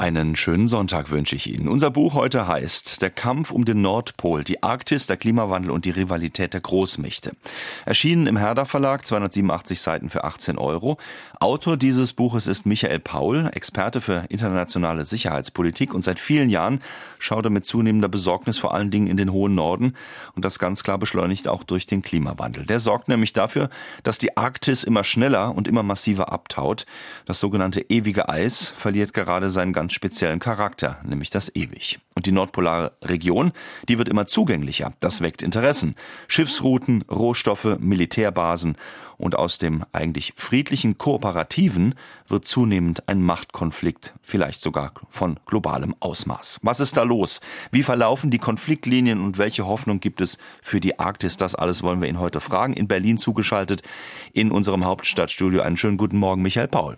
Einen schönen Sonntag wünsche ich Ihnen. Unser Buch heute heißt Der Kampf um den Nordpol, die Arktis, der Klimawandel und die Rivalität der Großmächte. Erschienen im Herder Verlag, 287 Seiten für 18 Euro. Autor dieses Buches ist Michael Paul, Experte für internationale Sicherheitspolitik und seit vielen Jahren schaut er mit zunehmender Besorgnis vor allen Dingen in den hohen Norden und das ganz klar beschleunigt auch durch den Klimawandel. Der sorgt nämlich dafür, dass die Arktis immer schneller und immer massiver abtaut. Das sogenannte ewige Eis verliert gerade seinen ganz speziellen Charakter, nämlich das ewig. Und die nordpolare Region, die wird immer zugänglicher. Das weckt Interessen. Schiffsrouten, Rohstoffe, Militärbasen und aus dem eigentlich friedlichen Kooperativen wird zunehmend ein Machtkonflikt, vielleicht sogar von globalem Ausmaß. Was ist da los? Wie verlaufen die Konfliktlinien und welche Hoffnung gibt es für die Arktis? Das alles wollen wir ihn heute fragen. In Berlin zugeschaltet in unserem Hauptstadtstudio. Einen schönen guten Morgen, Michael Paul.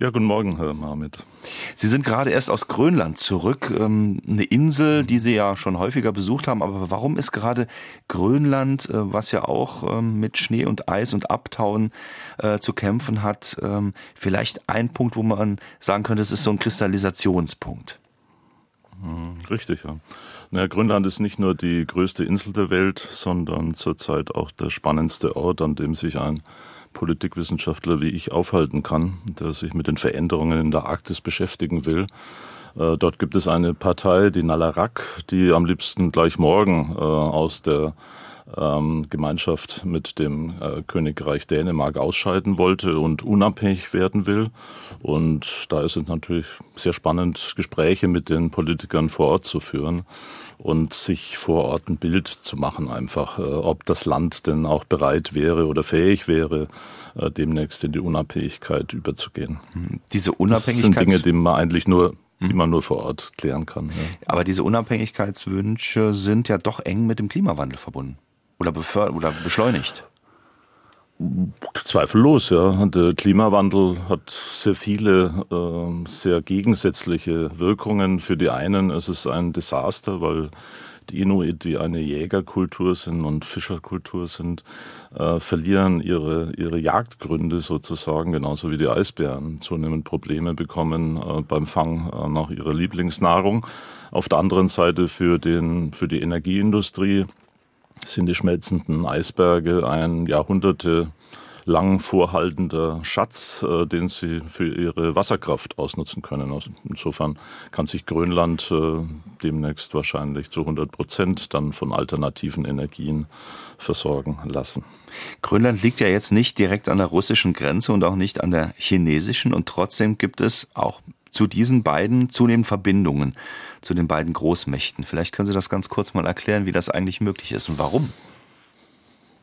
Ja, guten Morgen, Herr Marmit. Sie sind gerade erst aus Grönland zurück, ähm, eine Insel, die Sie ja schon häufiger besucht haben. Aber warum ist gerade Grönland, äh, was ja auch ähm, mit Schnee und Eis und Abtauen äh, zu kämpfen hat, ähm, vielleicht ein Punkt, wo man sagen könnte, es ist so ein Kristallisationspunkt? Hm, richtig, ja. Naja, Grönland ist nicht nur die größte Insel der Welt, sondern zurzeit auch der spannendste Ort, an dem sich ein Politikwissenschaftler wie ich aufhalten kann, der sich mit den Veränderungen in der Arktis beschäftigen will. Äh, dort gibt es eine Partei, die Nalarak, die am liebsten gleich morgen äh, aus der ähm, Gemeinschaft mit dem äh, Königreich Dänemark ausscheiden wollte und unabhängig werden will. Und da ist es natürlich sehr spannend, Gespräche mit den Politikern vor Ort zu führen und sich vor Ort ein Bild zu machen, einfach, äh, ob das Land denn auch bereit wäre oder fähig wäre, äh, demnächst in die Unabhängigkeit überzugehen. Diese Unabhängigkeit. Das sind Dinge, die man eigentlich nur die hm. man nur vor Ort klären kann. Ja. Aber diese Unabhängigkeitswünsche sind ja doch eng mit dem Klimawandel verbunden oder, oder beschleunigt. Zweifellos, ja. Der Klimawandel hat sehr viele, äh, sehr gegensätzliche Wirkungen. Für die einen ist es ein Desaster, weil die Inuit, die eine Jägerkultur sind und Fischerkultur sind, äh, verlieren ihre, ihre Jagdgründe sozusagen, genauso wie die Eisbären zunehmend Probleme bekommen äh, beim Fang äh, nach ihrer Lieblingsnahrung. Auf der anderen Seite für, den, für die Energieindustrie sind die schmelzenden Eisberge ein Jahrhunderte lang vorhaltender Schatz, äh, den sie für ihre Wasserkraft ausnutzen können. Also insofern kann sich Grönland äh, demnächst wahrscheinlich zu 100 Prozent dann von alternativen Energien versorgen lassen. Grönland liegt ja jetzt nicht direkt an der russischen Grenze und auch nicht an der chinesischen und trotzdem gibt es auch zu diesen beiden zunehmend Verbindungen, zu den beiden Großmächten. Vielleicht können Sie das ganz kurz mal erklären, wie das eigentlich möglich ist und warum.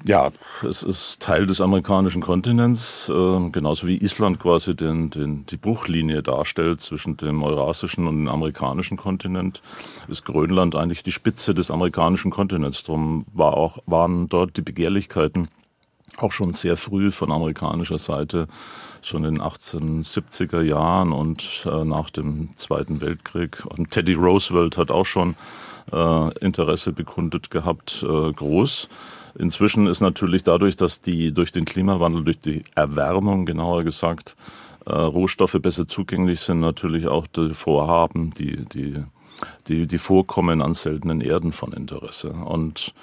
Ja, es ist Teil des amerikanischen Kontinents, äh, genauso wie Island quasi den, den, die Bruchlinie darstellt zwischen dem eurasischen und dem amerikanischen Kontinent, ist Grönland eigentlich die Spitze des amerikanischen Kontinents. Darum war auch, waren dort die Begehrlichkeiten auch schon sehr früh von amerikanischer Seite, schon in den 1870er Jahren und äh, nach dem Zweiten Weltkrieg. Und Teddy Roosevelt hat auch schon äh, Interesse bekundet gehabt, äh, groß. Inzwischen ist natürlich dadurch, dass die durch den Klimawandel, durch die Erwärmung genauer gesagt, äh, Rohstoffe besser zugänglich sind, natürlich auch die Vorhaben, die, die die, die Vorkommen an seltenen Erden von Interesse. Und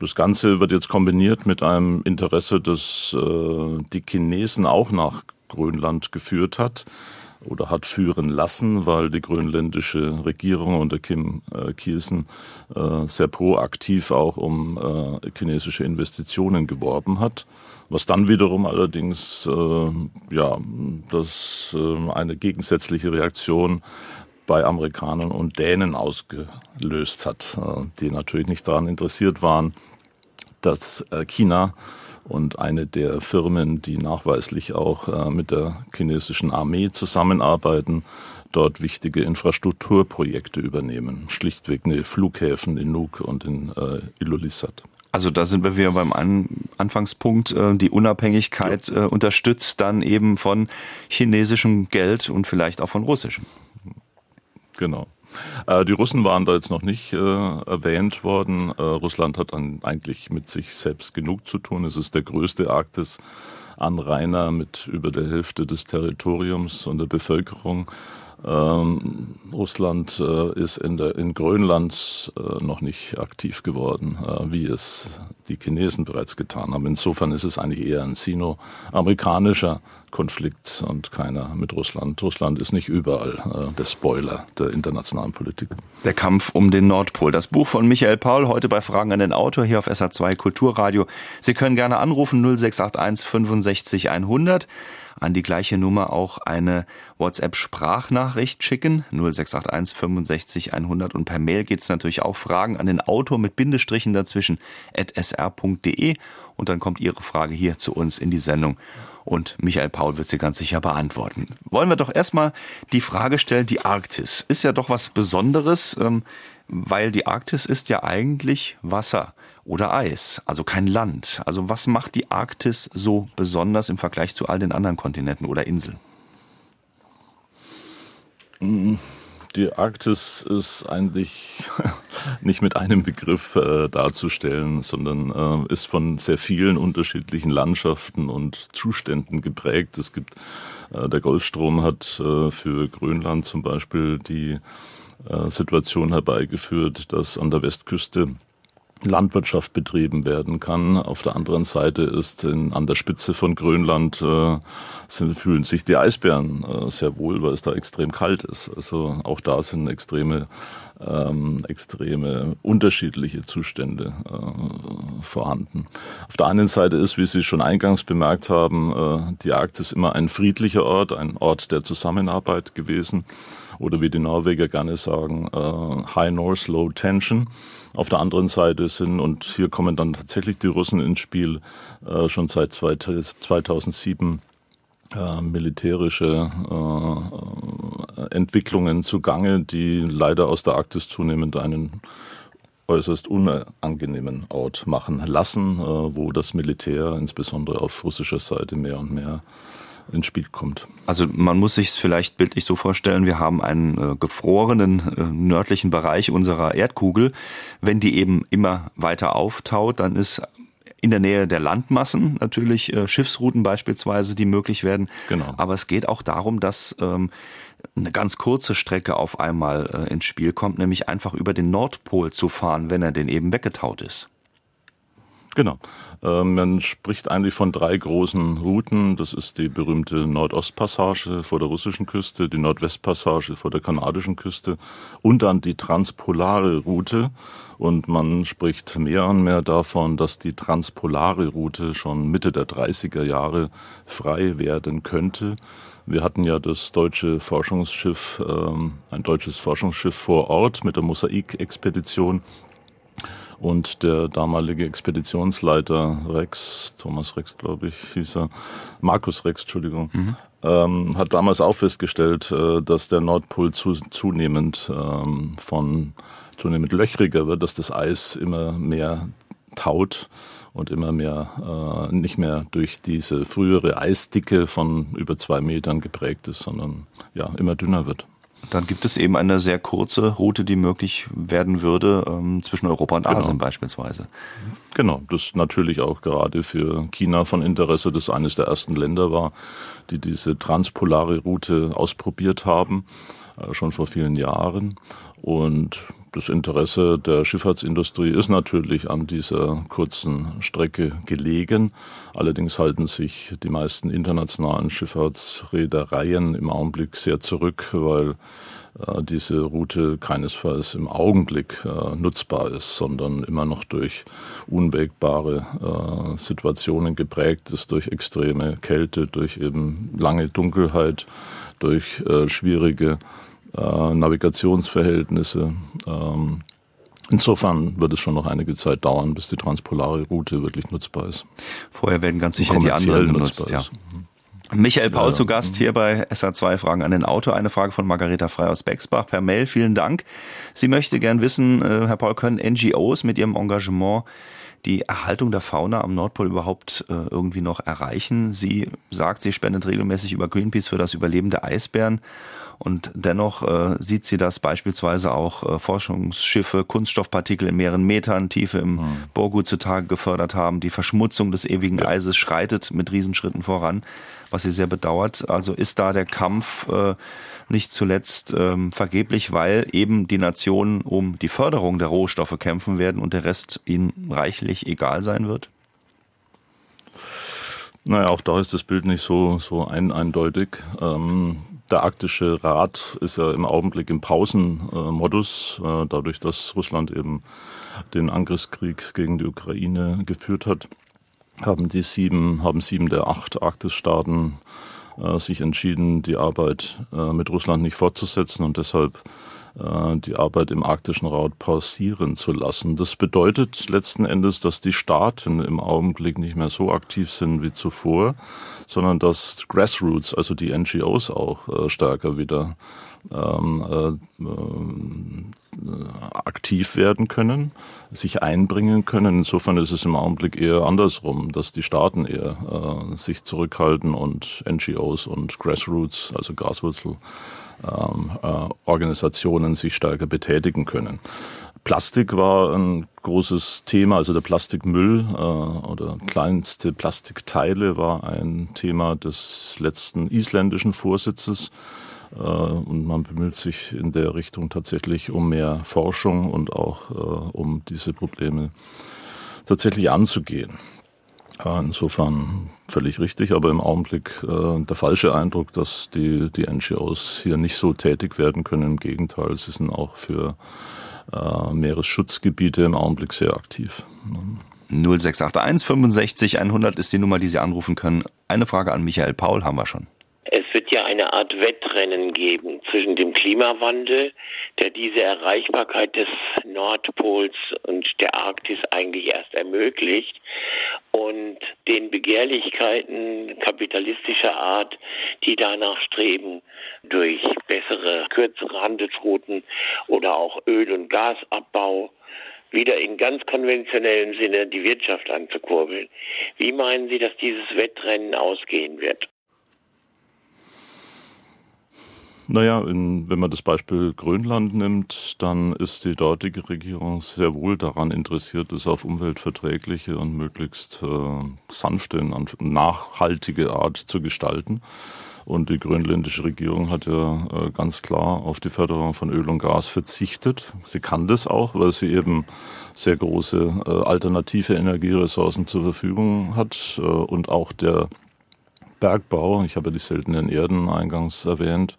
das Ganze wird jetzt kombiniert mit einem Interesse, das äh, die Chinesen auch nach Grönland geführt hat oder hat führen lassen, weil die grönländische Regierung unter Kim äh, Kielsen äh, sehr proaktiv auch um äh, chinesische Investitionen geworben hat. Was dann wiederum allerdings äh, ja, das äh, eine gegensätzliche Reaktion bei Amerikanern und Dänen ausgelöst hat, äh, die natürlich nicht daran interessiert waren, dass äh, China und eine der Firmen, die nachweislich auch äh, mit der chinesischen Armee zusammenarbeiten, dort wichtige Infrastrukturprojekte übernehmen. Schlichtweg eine Flughäfen in Nuuk und in äh, Ilulissat. Also da sind wir wieder beim An Anfangspunkt. Die Unabhängigkeit ja. unterstützt dann eben von chinesischem Geld und vielleicht auch von russischem. Genau. Äh, die Russen waren da jetzt noch nicht äh, erwähnt worden. Äh, Russland hat dann eigentlich mit sich selbst genug zu tun. Es ist der größte Arktis-Anrainer mit über der Hälfte des Territoriums und der Bevölkerung. Ähm, Russland äh, ist in, der, in Grönland äh, noch nicht aktiv geworden, äh, wie es die Chinesen bereits getan haben. Insofern ist es eigentlich eher ein sino-amerikanischer Konflikt und keiner mit Russland. Russland ist nicht überall äh, der Spoiler der internationalen Politik. Der Kampf um den Nordpol. Das Buch von Michael Paul heute bei Fragen an den Autor hier auf SA2 Kulturradio. Sie können gerne anrufen 0681 65 100 an die gleiche Nummer auch eine WhatsApp-Sprachnachricht schicken, 0681 65 100 und per Mail geht's natürlich auch Fragen an den Autor mit Bindestrichen dazwischen at sr.de und dann kommt Ihre Frage hier zu uns in die Sendung. Und Michael Paul wird sie ganz sicher beantworten. Wollen wir doch erstmal die Frage stellen, die Arktis. Ist ja doch was Besonderes, ähm, weil die Arktis ist ja eigentlich Wasser oder Eis, also kein Land. Also was macht die Arktis so besonders im Vergleich zu all den anderen Kontinenten oder Inseln? Die Arktis ist eigentlich nicht mit einem Begriff äh, darzustellen, sondern äh, ist von sehr vielen unterschiedlichen Landschaften und Zuständen geprägt. Es gibt äh, der Golfstrom hat äh, für Grönland zum Beispiel die äh, Situation herbeigeführt, dass an der Westküste Landwirtschaft betrieben werden kann. Auf der anderen Seite ist in, an der Spitze von Grönland äh, sind, fühlen sich die Eisbären äh, sehr wohl, weil es da extrem kalt ist. Also auch da sind extreme ähm, extreme unterschiedliche Zustände äh, vorhanden. Auf der einen Seite ist, wie Sie schon eingangs bemerkt haben, äh, die Arktis immer ein friedlicher Ort, ein Ort der Zusammenarbeit gewesen oder wie die Norweger gerne sagen, äh, High North, Low Tension. Auf der anderen Seite sind, und hier kommen dann tatsächlich die Russen ins Spiel, äh, schon seit 2007 äh, militärische äh, Entwicklungen zugange, die leider aus der Arktis zunehmend einen äußerst unangenehmen Ort machen lassen, äh, wo das Militär insbesondere auf russischer Seite mehr und mehr ins Spiel kommt. Also man muss sich es vielleicht bildlich so vorstellen, wir haben einen äh, gefrorenen äh, nördlichen Bereich unserer Erdkugel. Wenn die eben immer weiter auftaut, dann ist in der Nähe der Landmassen natürlich äh, Schiffsrouten beispielsweise, die möglich werden. Genau. Aber es geht auch darum, dass ähm, eine ganz kurze Strecke auf einmal äh, ins Spiel kommt, nämlich einfach über den Nordpol zu fahren, wenn er denn eben weggetaut ist. Genau. Ähm, man spricht eigentlich von drei großen Routen. Das ist die berühmte Nordostpassage vor der russischen Küste, die Nordwestpassage vor der kanadischen Küste und dann die transpolare Route. Und man spricht mehr und mehr davon, dass die transpolare Route schon Mitte der 30er Jahre frei werden könnte. Wir hatten ja das deutsche Forschungsschiff, ähm, ein deutsches Forschungsschiff vor Ort mit der Mosaik-Expedition und der damalige Expeditionsleiter Rex, Thomas Rex, glaube ich, hieß er, Markus Rex, Entschuldigung, mhm. ähm, hat damals auch festgestellt, äh, dass der Nordpol zu, zunehmend ähm, von zunehmend löchriger wird, dass das Eis immer mehr taut und immer mehr äh, nicht mehr durch diese frühere Eisdicke von über zwei Metern geprägt ist, sondern ja immer dünner wird. Dann gibt es eben eine sehr kurze Route, die möglich werden würde ähm, zwischen Europa und genau. Asien beispielsweise. Genau, das natürlich auch gerade für China von Interesse, das eines der ersten Länder war, die diese transpolare Route ausprobiert haben, äh, schon vor vielen Jahren. Und das Interesse der Schifffahrtsindustrie ist natürlich an dieser kurzen Strecke gelegen. Allerdings halten sich die meisten internationalen Schifffahrtsreedereien im Augenblick sehr zurück, weil äh, diese Route keinesfalls im Augenblick äh, nutzbar ist, sondern immer noch durch unwägbare äh, Situationen geprägt ist, durch extreme Kälte, durch eben lange Dunkelheit, durch äh, schwierige äh, Navigationsverhältnisse. Ähm, Insofern wird es schon noch einige Zeit dauern, bis die transpolare Route wirklich nutzbar ist. Vorher werden ganz sicher die anderen genutzt. Ja. Michael Paul ja, zu Gast hier bei SA2 Fragen an den Autor. Eine Frage von Margareta Frei aus Bexbach per Mail. Vielen Dank. Sie möchte gern wissen, äh, Herr Paul, können NGOs mit ihrem Engagement die Erhaltung der Fauna am Nordpol überhaupt äh, irgendwie noch erreichen? Sie sagt, sie spendet regelmäßig über Greenpeace für das Überleben der Eisbären. Und dennoch äh, sieht sie, dass beispielsweise auch äh, Forschungsschiffe Kunststoffpartikel in mehreren Metern Tiefe im mhm. Borgut zutage gefördert haben. Die Verschmutzung des ewigen ja. Eises schreitet mit Riesenschritten voran, was sie sehr bedauert. Also ist da der Kampf äh, nicht zuletzt ähm, vergeblich, weil eben die Nationen um die Förderung der Rohstoffe kämpfen werden und der Rest ihnen reichlich egal sein wird? Naja, auch da ist das Bild nicht so, so ein, eindeutig. Ähm, der Arktische Rat ist ja im Augenblick im Pausenmodus, äh, dadurch, dass Russland eben den Angriffskrieg gegen die Ukraine geführt hat, haben die sieben, haben sieben der acht Arktisstaaten äh, sich entschieden, die Arbeit äh, mit Russland nicht fortzusetzen. Und deshalb die Arbeit im Arktischen Rat pausieren zu lassen. Das bedeutet letzten Endes, dass die Staaten im Augenblick nicht mehr so aktiv sind wie zuvor, sondern dass Grassroots, also die NGOs auch äh, stärker wieder ähm, äh, äh, aktiv werden können, sich einbringen können. Insofern ist es im Augenblick eher andersrum, dass die Staaten eher äh, sich zurückhalten und NGOs und Grassroots, also Graswurzel, äh, Organisationen sich stärker betätigen können. Plastik war ein großes Thema, also der Plastikmüll äh, oder kleinste Plastikteile war ein Thema des letzten isländischen Vorsitzes. Äh, und man bemüht sich in der Richtung tatsächlich um mehr Forschung und auch äh, um diese Probleme tatsächlich anzugehen. Insofern völlig richtig, aber im Augenblick äh, der falsche Eindruck, dass die, die NGOs hier nicht so tätig werden können. Im Gegenteil, sie sind auch für äh, Meeresschutzgebiete im Augenblick sehr aktiv. 0681 65 100 ist die Nummer, die Sie anrufen können. Eine Frage an Michael Paul haben wir schon. Eine Art Wettrennen geben zwischen dem Klimawandel, der diese Erreichbarkeit des Nordpols und der Arktis eigentlich erst ermöglicht, und den Begehrlichkeiten kapitalistischer Art, die danach streben, durch bessere, kürzere Handelsrouten oder auch Öl- und Gasabbau wieder in ganz konventionellem Sinne die Wirtschaft anzukurbeln. Wie meinen Sie, dass dieses Wettrennen ausgehen wird? Naja, in, wenn man das Beispiel Grönland nimmt, dann ist die dortige Regierung sehr wohl daran interessiert, es auf umweltverträgliche und möglichst äh, sanfte, nachhaltige Art zu gestalten. Und die grönländische Regierung hat ja äh, ganz klar auf die Förderung von Öl und Gas verzichtet. Sie kann das auch, weil sie eben sehr große äh, alternative Energieressourcen zur Verfügung hat äh, und auch der Bergbau, ich habe die seltenen Erden eingangs erwähnt,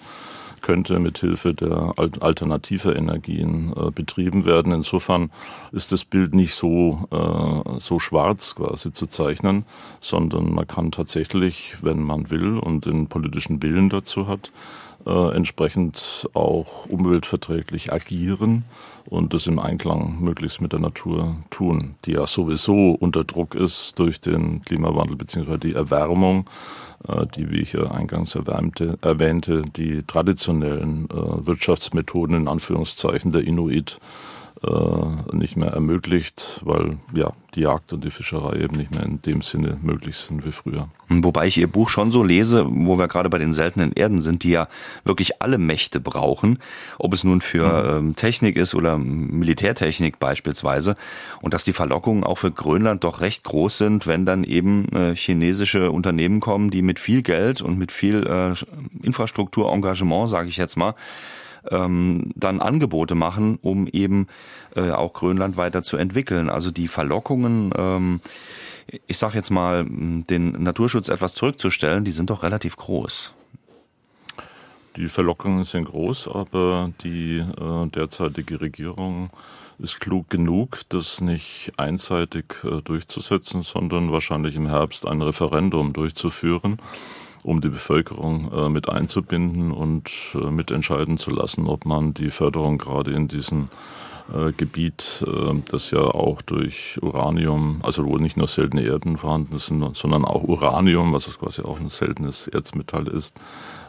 könnte mit Hilfe der alternativer Energien äh, betrieben werden. Insofern ist das Bild nicht so, äh, so schwarz quasi zu zeichnen, sondern man kann tatsächlich, wenn man will und den politischen Willen dazu hat, äh, entsprechend auch umweltverträglich agieren und das im Einklang möglichst mit der Natur tun, die ja sowieso unter Druck ist durch den Klimawandel bzw. die Erwärmung, äh, die, wie ich ja eingangs erwärmte, erwähnte, die traditionellen äh, Wirtschaftsmethoden in Anführungszeichen der Inuit äh, nicht mehr ermöglicht, weil ja die Jagd und die Fischerei eben nicht mehr in dem Sinne möglich sind wie früher. Wobei ich Ihr Buch schon so lese, wo wir gerade bei den seltenen Erden sind, die ja wirklich alle Mächte brauchen, ob es nun für mhm. ähm, Technik ist oder Militärtechnik beispielsweise, und dass die Verlockungen auch für Grönland doch recht groß sind, wenn dann eben äh, chinesische Unternehmen kommen, die mit viel Geld und mit viel äh, Infrastrukturengagement, sage ich jetzt mal, ähm, dann Angebote machen, um eben äh, auch Grönland weiter zu entwickeln. Also die Verlockungen, ähm, ich sage jetzt mal, den Naturschutz etwas zurückzustellen, die sind doch relativ groß. Die Verlockungen sind groß, aber die äh, derzeitige Regierung ist klug genug, das nicht einseitig äh, durchzusetzen, sondern wahrscheinlich im Herbst ein Referendum durchzuführen um die Bevölkerung äh, mit einzubinden und äh, mitentscheiden zu lassen, ob man die Förderung gerade in diesem äh, Gebiet, äh, das ja auch durch Uranium, also wo nicht nur seltene Erden vorhanden sind, sondern auch Uranium, was quasi auch ein seltenes Erzmetall ist,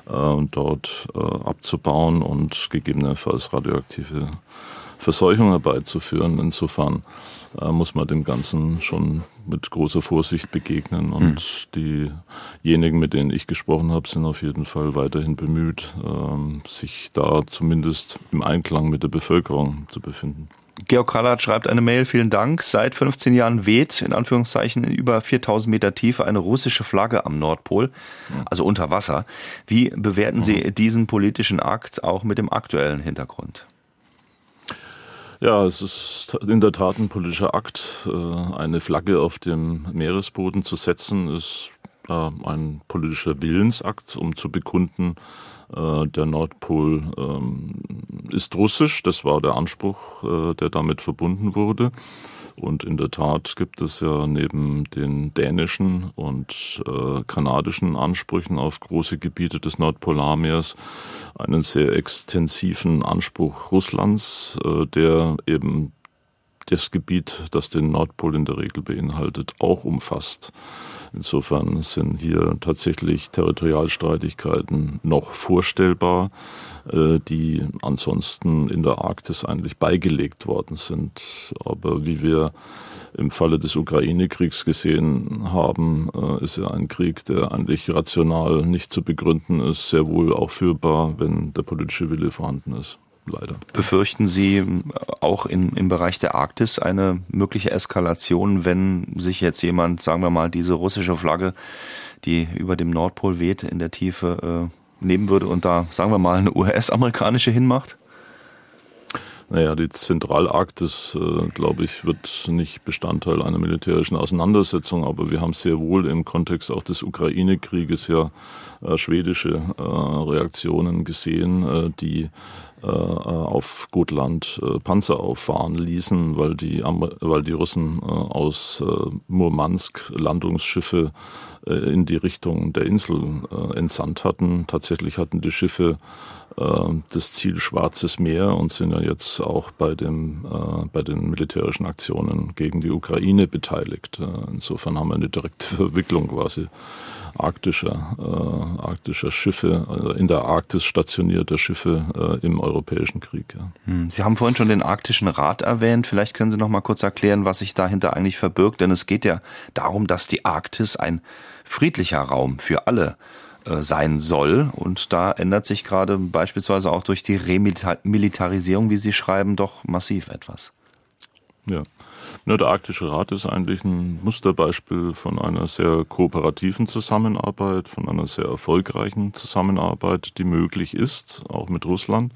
äh, dort äh, abzubauen und gegebenenfalls radioaktive Verseuchung herbeizuführen. Insofern äh, muss man dem Ganzen schon mit großer Vorsicht begegnen. Und mhm. diejenigen, mit denen ich gesprochen habe, sind auf jeden Fall weiterhin bemüht, ähm, sich da zumindest im Einklang mit der Bevölkerung zu befinden. Georg Kallert schreibt eine Mail, vielen Dank. Seit 15 Jahren weht in Anführungszeichen in über 4000 Meter Tiefe eine russische Flagge am Nordpol, also unter Wasser. Wie bewerten Sie mhm. diesen politischen Akt auch mit dem aktuellen Hintergrund? Ja, es ist in der Tat ein politischer Akt. Äh, eine Flagge auf dem Meeresboden zu setzen, ist ein politischer Willensakt, um zu bekunden, äh, der Nordpol ähm, ist russisch. Das war der Anspruch, äh, der damit verbunden wurde. Und in der Tat gibt es ja neben den dänischen und äh, kanadischen Ansprüchen auf große Gebiete des Nordpolarmeers einen sehr extensiven Anspruch Russlands, äh, der eben das Gebiet, das den Nordpol in der Regel beinhaltet, auch umfasst. Insofern sind hier tatsächlich Territorialstreitigkeiten noch vorstellbar, äh, die ansonsten in der Arktis eigentlich beigelegt worden sind. Aber wie wir im Falle des Ukraine-Kriegs gesehen haben, äh, ist ja ein Krieg, der eigentlich rational nicht zu begründen ist, sehr wohl auch führbar, wenn der politische Wille vorhanden ist leider. Befürchten Sie auch in, im Bereich der Arktis eine mögliche Eskalation, wenn sich jetzt jemand, sagen wir mal, diese russische Flagge, die über dem Nordpol weht, in der Tiefe äh, nehmen würde und da, sagen wir mal, eine US-amerikanische hinmacht? Naja, die Zentralarktis, äh, glaube ich, wird nicht Bestandteil einer militärischen Auseinandersetzung, aber wir haben sehr wohl im Kontext auch des Ukraine-Krieges ja äh, schwedische äh, Reaktionen gesehen, äh, die auf Gotland äh, Panzer auffahren ließen, weil die, weil die Russen aus Murmansk Landungsschiffe in die Richtung der Insel entsandt hatten. Tatsächlich hatten die Schiffe das Ziel Schwarzes Meer und sind ja jetzt auch bei, dem, bei den militärischen Aktionen gegen die Ukraine beteiligt. Insofern haben wir eine direkte Verwicklung quasi arktischer, äh, arktischer Schiffe, also in der Arktis stationierter Schiffe äh, im Europäischen Krieg. Ja. Hm, Sie haben vorhin schon den Arktischen Rat erwähnt. Vielleicht können Sie noch mal kurz erklären, was sich dahinter eigentlich verbirgt. Denn es geht ja darum, dass die Arktis ein friedlicher Raum für alle äh, sein soll. Und da ändert sich gerade beispielsweise auch durch die Remilitarisierung, wie Sie schreiben, doch massiv etwas. Ja. Ja, der Arktische Rat ist eigentlich ein Musterbeispiel von einer sehr kooperativen Zusammenarbeit, von einer sehr erfolgreichen Zusammenarbeit, die möglich ist, auch mit Russland.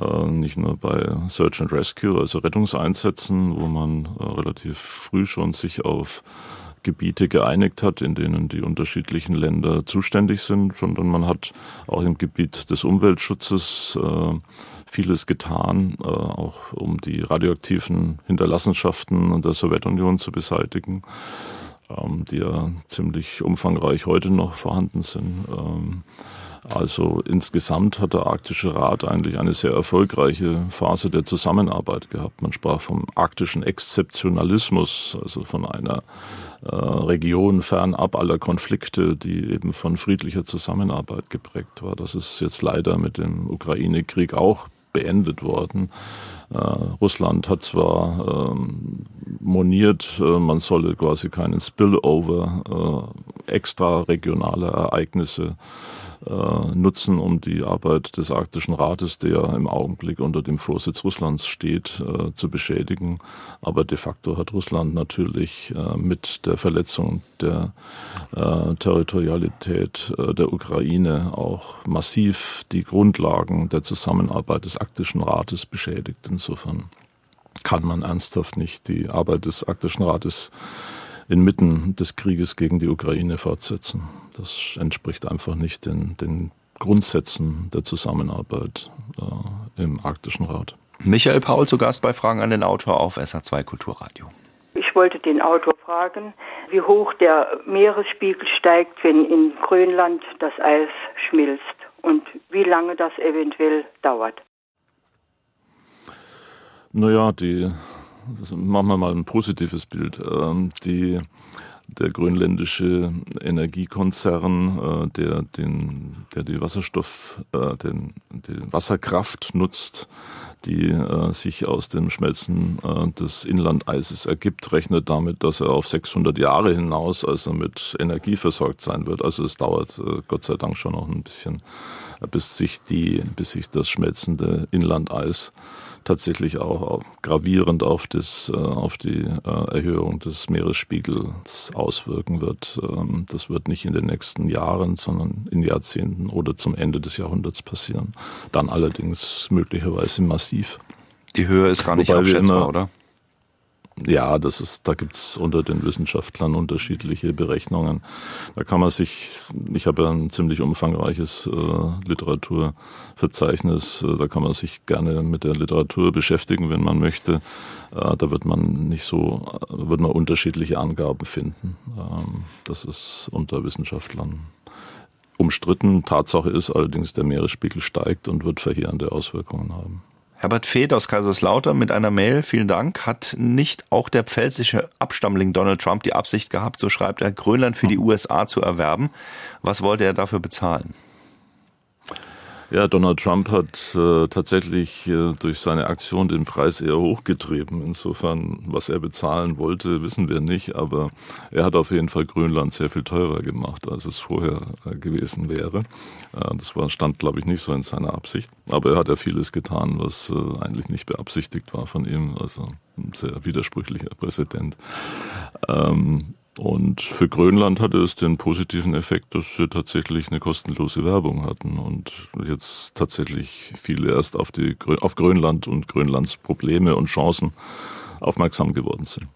Äh, nicht nur bei Search and Rescue, also Rettungseinsätzen, wo man äh, relativ früh schon sich auf Gebiete geeinigt hat, in denen die unterschiedlichen Länder zuständig sind, sondern man hat auch im Gebiet des Umweltschutzes äh, vieles getan, äh, auch um die radioaktiven Hinterlassenschaften der Sowjetunion zu beseitigen, ähm, die ja ziemlich umfangreich heute noch vorhanden sind. Ähm, also insgesamt hat der Arktische Rat eigentlich eine sehr erfolgreiche Phase der Zusammenarbeit gehabt. Man sprach vom arktischen Exzeptionalismus, also von einer äh, Region fernab aller Konflikte, die eben von friedlicher Zusammenarbeit geprägt war. Das ist jetzt leider mit dem Ukraine-Krieg auch beendet worden. Äh, Russland hat zwar ähm, moniert, äh, man solle quasi keinen Spillover äh, extra regionale Ereignisse äh, nutzen, um die Arbeit des Arktischen Rates, der im Augenblick unter dem Vorsitz Russlands steht, äh, zu beschädigen. Aber de facto hat Russland natürlich äh, mit der Verletzung der äh, Territorialität äh, der Ukraine auch massiv die Grundlagen der Zusammenarbeit des Arktischen Rates beschädigt. Insofern kann man ernsthaft nicht die Arbeit des Arktischen Rates inmitten des Krieges gegen die Ukraine fortsetzen. Das entspricht einfach nicht den, den Grundsätzen der Zusammenarbeit äh, im Arktischen Rat. Michael Paul zu Gast bei Fragen an den Autor auf SA2 Kulturradio. Ich wollte den Autor fragen, wie hoch der Meeresspiegel steigt, wenn in Grönland das Eis schmilzt und wie lange das eventuell dauert. Naja, die machen wir mal ein positives Bild. Ähm, die der grönländische Energiekonzern, äh, der, den, der die Wasserstoff, äh, den, die Wasserkraft nutzt, die äh, sich aus dem Schmelzen äh, des Inlandeises ergibt, rechnet damit, dass er auf 600 Jahre hinaus also mit Energie versorgt sein wird. Also es dauert äh, Gott sei Dank schon noch ein bisschen, bis sich die, bis sich das schmelzende Inlandeis tatsächlich auch gravierend auf, das, äh, auf die äh, Erhöhung des Meeresspiegels auswirken wird. Ähm, das wird nicht in den nächsten Jahren, sondern in Jahrzehnten oder zum Ende des Jahrhunderts passieren. Dann allerdings möglicherweise massiv. Die Höhe ist gar nicht Wobei abschätzbar, oder? Ja, das ist, da gibt's unter den Wissenschaftlern unterschiedliche Berechnungen. Da kann man sich, ich habe ja ein ziemlich umfangreiches äh, Literaturverzeichnis, äh, da kann man sich gerne mit der Literatur beschäftigen, wenn man möchte. Äh, da wird man nicht so, äh, wird man unterschiedliche Angaben finden. Ähm, das ist unter Wissenschaftlern umstritten. Tatsache ist allerdings, der Meeresspiegel steigt und wird verheerende Auswirkungen haben. Herbert Feth aus Kaiserslautern mit einer Mail, vielen Dank, hat nicht auch der pfälzische Abstammling Donald Trump die Absicht gehabt, so schreibt er, Grönland für die USA zu erwerben. Was wollte er dafür bezahlen? Ja, Donald Trump hat äh, tatsächlich äh, durch seine Aktion den Preis eher hochgetrieben. Insofern, was er bezahlen wollte, wissen wir nicht. Aber er hat auf jeden Fall Grönland sehr viel teurer gemacht, als es vorher äh, gewesen wäre. Äh, das war, stand, glaube ich, nicht so in seiner Absicht. Aber er hat ja vieles getan, was äh, eigentlich nicht beabsichtigt war von ihm. Also ein sehr widersprüchlicher Präsident. Ähm, und für Grönland hatte es den positiven Effekt, dass sie tatsächlich eine kostenlose Werbung hatten und jetzt tatsächlich viele erst auf, die, auf Grönland und Grönlands Probleme und Chancen aufmerksam geworden sind.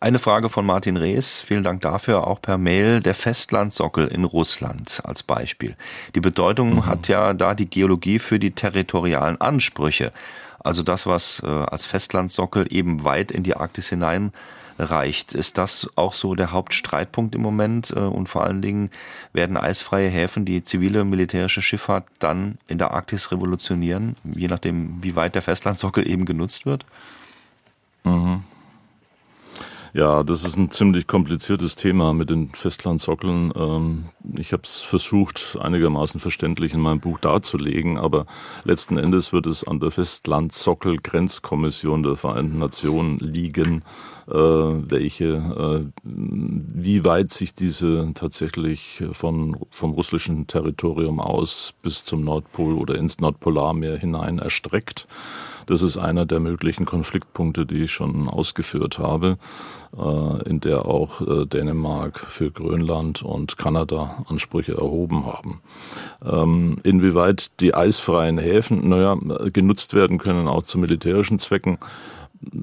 Eine Frage von Martin Rees, vielen Dank dafür, auch per Mail. Der Festlandsockel in Russland als Beispiel. Die Bedeutung mhm. hat ja da die Geologie für die territorialen Ansprüche. Also das, was äh, als Festlandsockel eben weit in die Arktis hinein reicht. Ist das auch so der Hauptstreitpunkt im Moment? Äh, und vor allen Dingen werden eisfreie Häfen die zivile militärische Schifffahrt dann in der Arktis revolutionieren, je nachdem, wie weit der Festlandsockel eben genutzt wird? Mhm. Ja, das ist ein ziemlich kompliziertes Thema mit den Festlandsockeln. Ähm, ich habe es versucht, einigermaßen verständlich in meinem Buch darzulegen, aber letzten Endes wird es an der Festlandsockel-Grenzkommission der Vereinten Nationen liegen, äh, welche, äh, wie weit sich diese tatsächlich von, vom russischen Territorium aus bis zum Nordpol oder ins Nordpolarmeer hinein erstreckt. Das ist einer der möglichen Konfliktpunkte, die ich schon ausgeführt habe, äh, in der auch äh, Dänemark für Grönland und Kanada Ansprüche erhoben haben. Ähm, inwieweit die eisfreien Häfen, naja, genutzt werden können, auch zu militärischen Zwecken,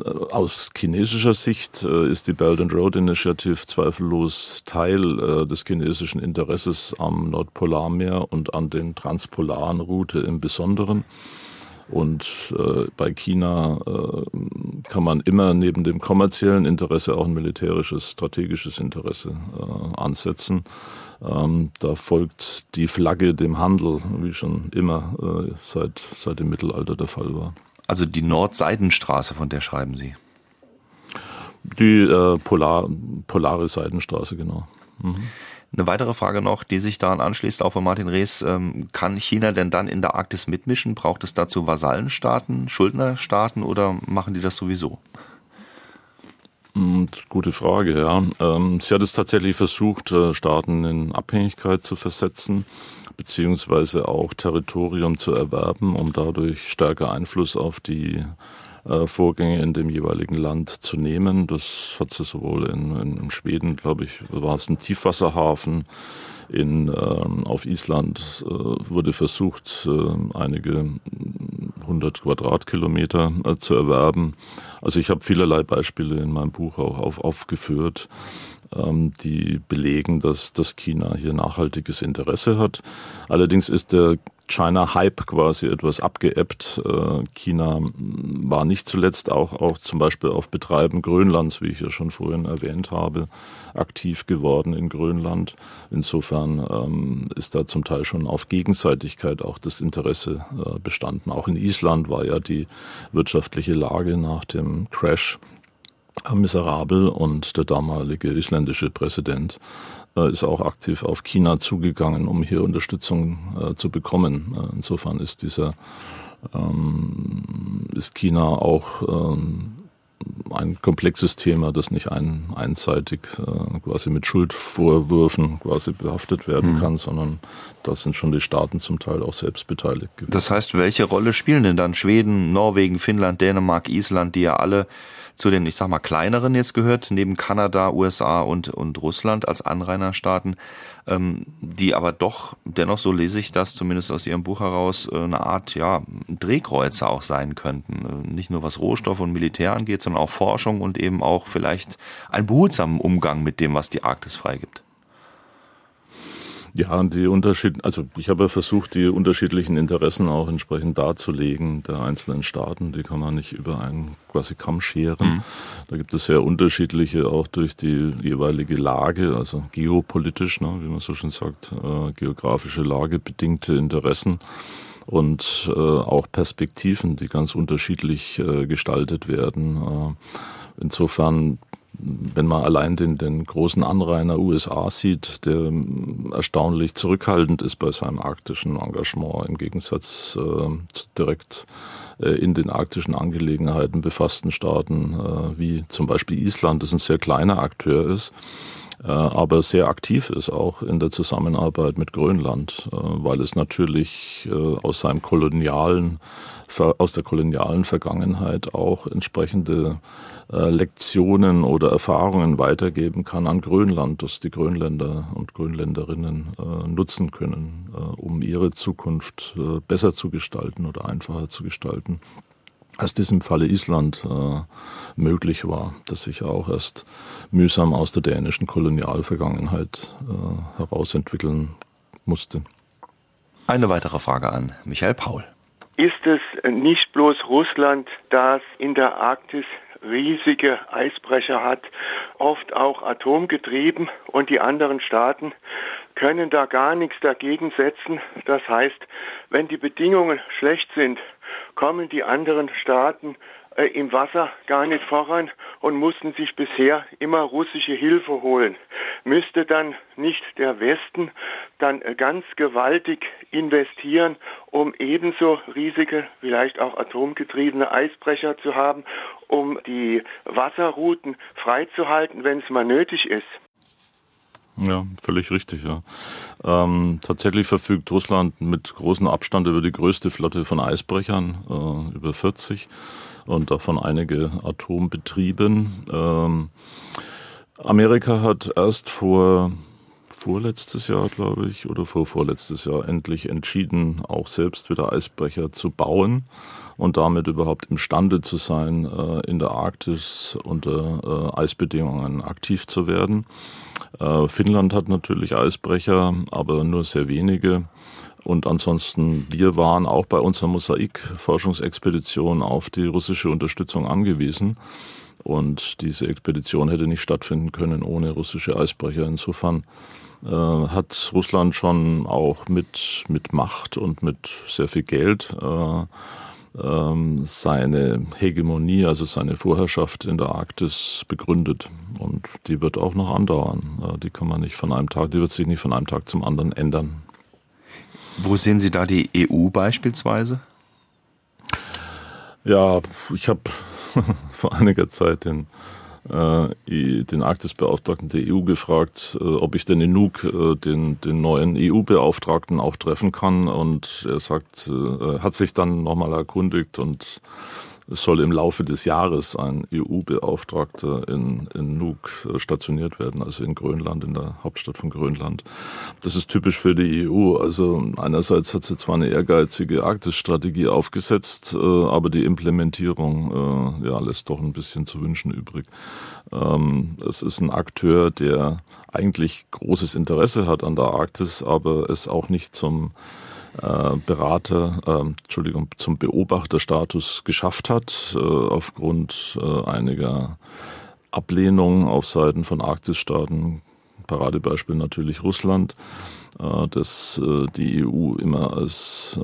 äh, aus chinesischer Sicht ist die Belt and Road Initiative zweifellos Teil des chinesischen Interesses am Nordpolarmeer und an den transpolaren Route im Besonderen. Und äh, bei China äh, kann man immer neben dem kommerziellen Interesse auch ein militärisches, strategisches Interesse äh, ansetzen. Ähm, da folgt die Flagge dem Handel, wie schon immer äh, seit, seit dem Mittelalter der Fall war. Also die Nordseidenstraße, von der schreiben Sie? Die äh, Polar, Polare Seidenstraße, genau. Mhm. Eine weitere Frage noch, die sich daran anschließt, auch von Martin Rees. Ähm, kann China denn dann in der Arktis mitmischen? Braucht es dazu Vasallenstaaten, Schuldnerstaaten oder machen die das sowieso? Hm, gute Frage, ja. Ähm, sie hat es tatsächlich versucht, äh, Staaten in Abhängigkeit zu versetzen, beziehungsweise auch Territorium zu erwerben, um dadurch stärker Einfluss auf die äh, Vorgänge in dem jeweiligen Land zu nehmen. Das hat sie sowohl in, in Schweden, glaube ich, war es ein Tiefwasserhafen. In, äh, auf Island äh, wurde versucht, äh, einige hundert Quadratkilometer äh, zu erwerben. Also ich habe vielerlei Beispiele in meinem Buch auch auf, aufgeführt ähm, die belegen, dass, dass China hier nachhaltiges Interesse hat. Allerdings ist der China-Hype quasi etwas abgeebbt. Äh, China war nicht zuletzt auch, auch zum Beispiel auf Betreiben Grönlands, wie ich ja schon vorhin erwähnt habe, aktiv geworden in Grönland. Insofern ähm, ist da zum Teil schon auf Gegenseitigkeit auch das Interesse äh, bestanden. Auch in Island war ja die wirtschaftliche Lage nach dem Crash miserabel und der damalige isländische Präsident äh, ist auch aktiv auf China zugegangen, um hier Unterstützung äh, zu bekommen. Äh, insofern ist dieser ähm, ist China auch ähm, ein komplexes Thema, das nicht ein, einseitig quasi mit Schuldvorwürfen quasi behaftet werden mhm. kann, sondern da sind schon die Staaten zum Teil auch selbst beteiligt. Gewesen. Das heißt, welche Rolle spielen denn dann Schweden, Norwegen, Finnland, Dänemark, Island, die ja alle zu den, ich sag mal, kleineren jetzt gehört, neben Kanada, USA und, und Russland als Anrainerstaaten, ähm, die aber doch, dennoch so lese ich das zumindest aus Ihrem Buch heraus, äh, eine Art, ja, Drehkreuze auch sein könnten. Äh, nicht nur was Rohstoff und Militär angeht, sondern auch Forschung und eben auch vielleicht einen behutsamen Umgang mit dem, was die Arktis freigibt. Ja, die Unterschied, also ich habe versucht, die unterschiedlichen Interessen auch entsprechend darzulegen der einzelnen Staaten. Die kann man nicht über einen quasi Kamm scheren. Mhm. Da gibt es sehr unterschiedliche, auch durch die jeweilige Lage, also geopolitisch, ne, wie man so schön sagt, äh, geografische Lage bedingte Interessen und äh, auch Perspektiven, die ganz unterschiedlich äh, gestaltet werden. Äh, insofern wenn man allein den, den großen Anrainer USA sieht, der erstaunlich zurückhaltend ist bei seinem arktischen Engagement im Gegensatz äh, zu direkt äh, in den arktischen Angelegenheiten befassten Staaten äh, wie zum Beispiel Island, das ein sehr kleiner Akteur ist, äh, aber sehr aktiv ist auch in der Zusammenarbeit mit Grönland, äh, weil es natürlich äh, aus seinem kolonialen aus der kolonialen Vergangenheit auch entsprechende äh, Lektionen oder Erfahrungen weitergeben kann an Grönland, das die Grönländer und Grönländerinnen äh, nutzen können, äh, um ihre Zukunft besser zu gestalten oder einfacher zu gestalten als das im Falle Island äh, möglich war, das sich auch erst mühsam aus der dänischen Kolonialvergangenheit äh, herausentwickeln musste. Eine weitere Frage an Michael Paul ist es nicht bloß Russland, das in der Arktis riesige Eisbrecher hat, oft auch atomgetrieben und die anderen Staaten können da gar nichts dagegen setzen. Das heißt, wenn die Bedingungen schlecht sind, kommen die anderen Staaten äh, im Wasser gar nicht voran und mussten sich bisher immer russische Hilfe holen. Müsste dann nicht der Westen dann äh, ganz gewaltig investieren, um ebenso riesige, vielleicht auch atomgetriebene Eisbrecher zu haben, um die Wasserrouten freizuhalten, wenn es mal nötig ist? Ja, völlig richtig, ja. Ähm, tatsächlich verfügt Russland mit großem Abstand über die größte Flotte von Eisbrechern, äh, über 40 und davon einige atombetrieben. Ähm, Amerika hat erst vor vorletztes Jahr, glaube ich, oder vor vorletztes Jahr endlich entschieden, auch selbst wieder Eisbrecher zu bauen und damit überhaupt imstande zu sein, äh, in der Arktis unter äh, Eisbedingungen aktiv zu werden. Äh, Finnland hat natürlich Eisbrecher, aber nur sehr wenige. Und ansonsten, wir waren auch bei unserer Mosaik-Forschungsexpedition auf die russische Unterstützung angewiesen. Und diese Expedition hätte nicht stattfinden können ohne russische Eisbrecher. Insofern äh, hat Russland schon auch mit, mit Macht und mit sehr viel Geld äh, ähm, seine Hegemonie, also seine Vorherrschaft in der Arktis begründet. Und die wird auch noch andauern. Äh, die kann man nicht von einem Tag, die wird sich nicht von einem Tag zum anderen ändern. Wo sehen Sie da die EU beispielsweise? Ja, ich habe vor einiger Zeit den, den Arktisbeauftragten der EU gefragt, äh, ob ich denn in Nuuk äh, den, den neuen EU-Beauftragten auch treffen kann. Und er sagt, äh, hat sich dann nochmal erkundigt und es soll im Laufe des Jahres ein EU-Beauftragter in, in Nuuk äh, stationiert werden, also in Grönland, in der Hauptstadt von Grönland. Das ist typisch für die EU. Also einerseits hat sie zwar eine ehrgeizige Arktis-Strategie aufgesetzt, äh, aber die Implementierung äh, ja, lässt doch ein bisschen zu wünschen übrig. Ähm, es ist ein Akteur, der eigentlich großes Interesse hat an der Arktis, aber es auch nicht zum Berater, äh, Entschuldigung, zum Beobachterstatus geschafft hat, äh, aufgrund äh, einiger Ablehnungen auf Seiten von Arktisstaaten, Paradebeispiel natürlich Russland, äh, dass äh, die EU immer als,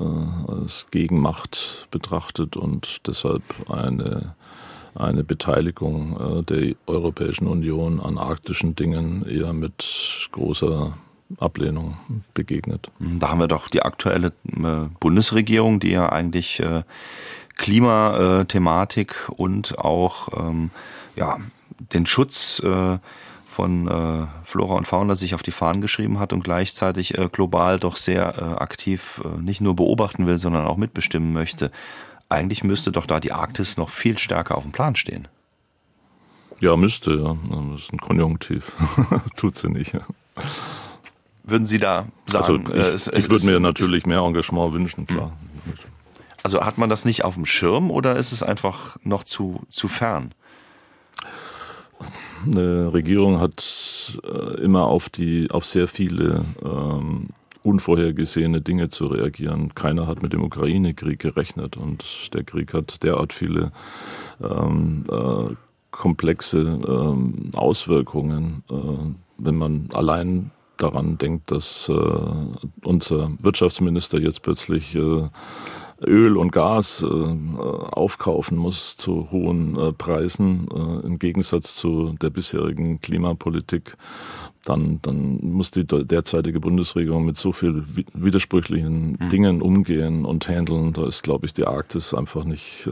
als Gegenmacht betrachtet und deshalb eine eine Beteiligung äh, der Europäischen Union an arktischen Dingen eher mit großer Ablehnung begegnet. Da haben wir doch die aktuelle äh, Bundesregierung, die ja eigentlich äh, Klimathematik und auch ähm, ja, den Schutz äh, von äh, Flora und Fauna sich auf die Fahnen geschrieben hat und gleichzeitig äh, global doch sehr äh, aktiv äh, nicht nur beobachten will, sondern auch mitbestimmen möchte. Eigentlich müsste doch da die Arktis noch viel stärker auf dem Plan stehen. Ja, müsste, ja. Das ist ein Konjunktiv. Tut sie nicht. Ja. Würden Sie da sagen? Also ich, es, ich würde mir natürlich mehr Engagement wünschen, klar. Also hat man das nicht auf dem Schirm oder ist es einfach noch zu, zu fern? Eine Regierung hat äh, immer auf die, auf sehr viele ähm, unvorhergesehene Dinge zu reagieren. Keiner hat mit dem Ukraine-Krieg gerechnet und der Krieg hat derart viele ähm, äh, komplexe ähm, Auswirkungen. Äh, wenn man allein daran denkt, dass äh, unser Wirtschaftsminister jetzt plötzlich äh, Öl und Gas äh, aufkaufen muss zu hohen Preisen, im Gegensatz zu der bisherigen Klimapolitik, dann, dann muss die derzeitige Bundesregierung mit so viel widersprüchlichen mhm. Dingen umgehen und handeln. Da ist, glaube ich, die Arktis einfach nicht äh,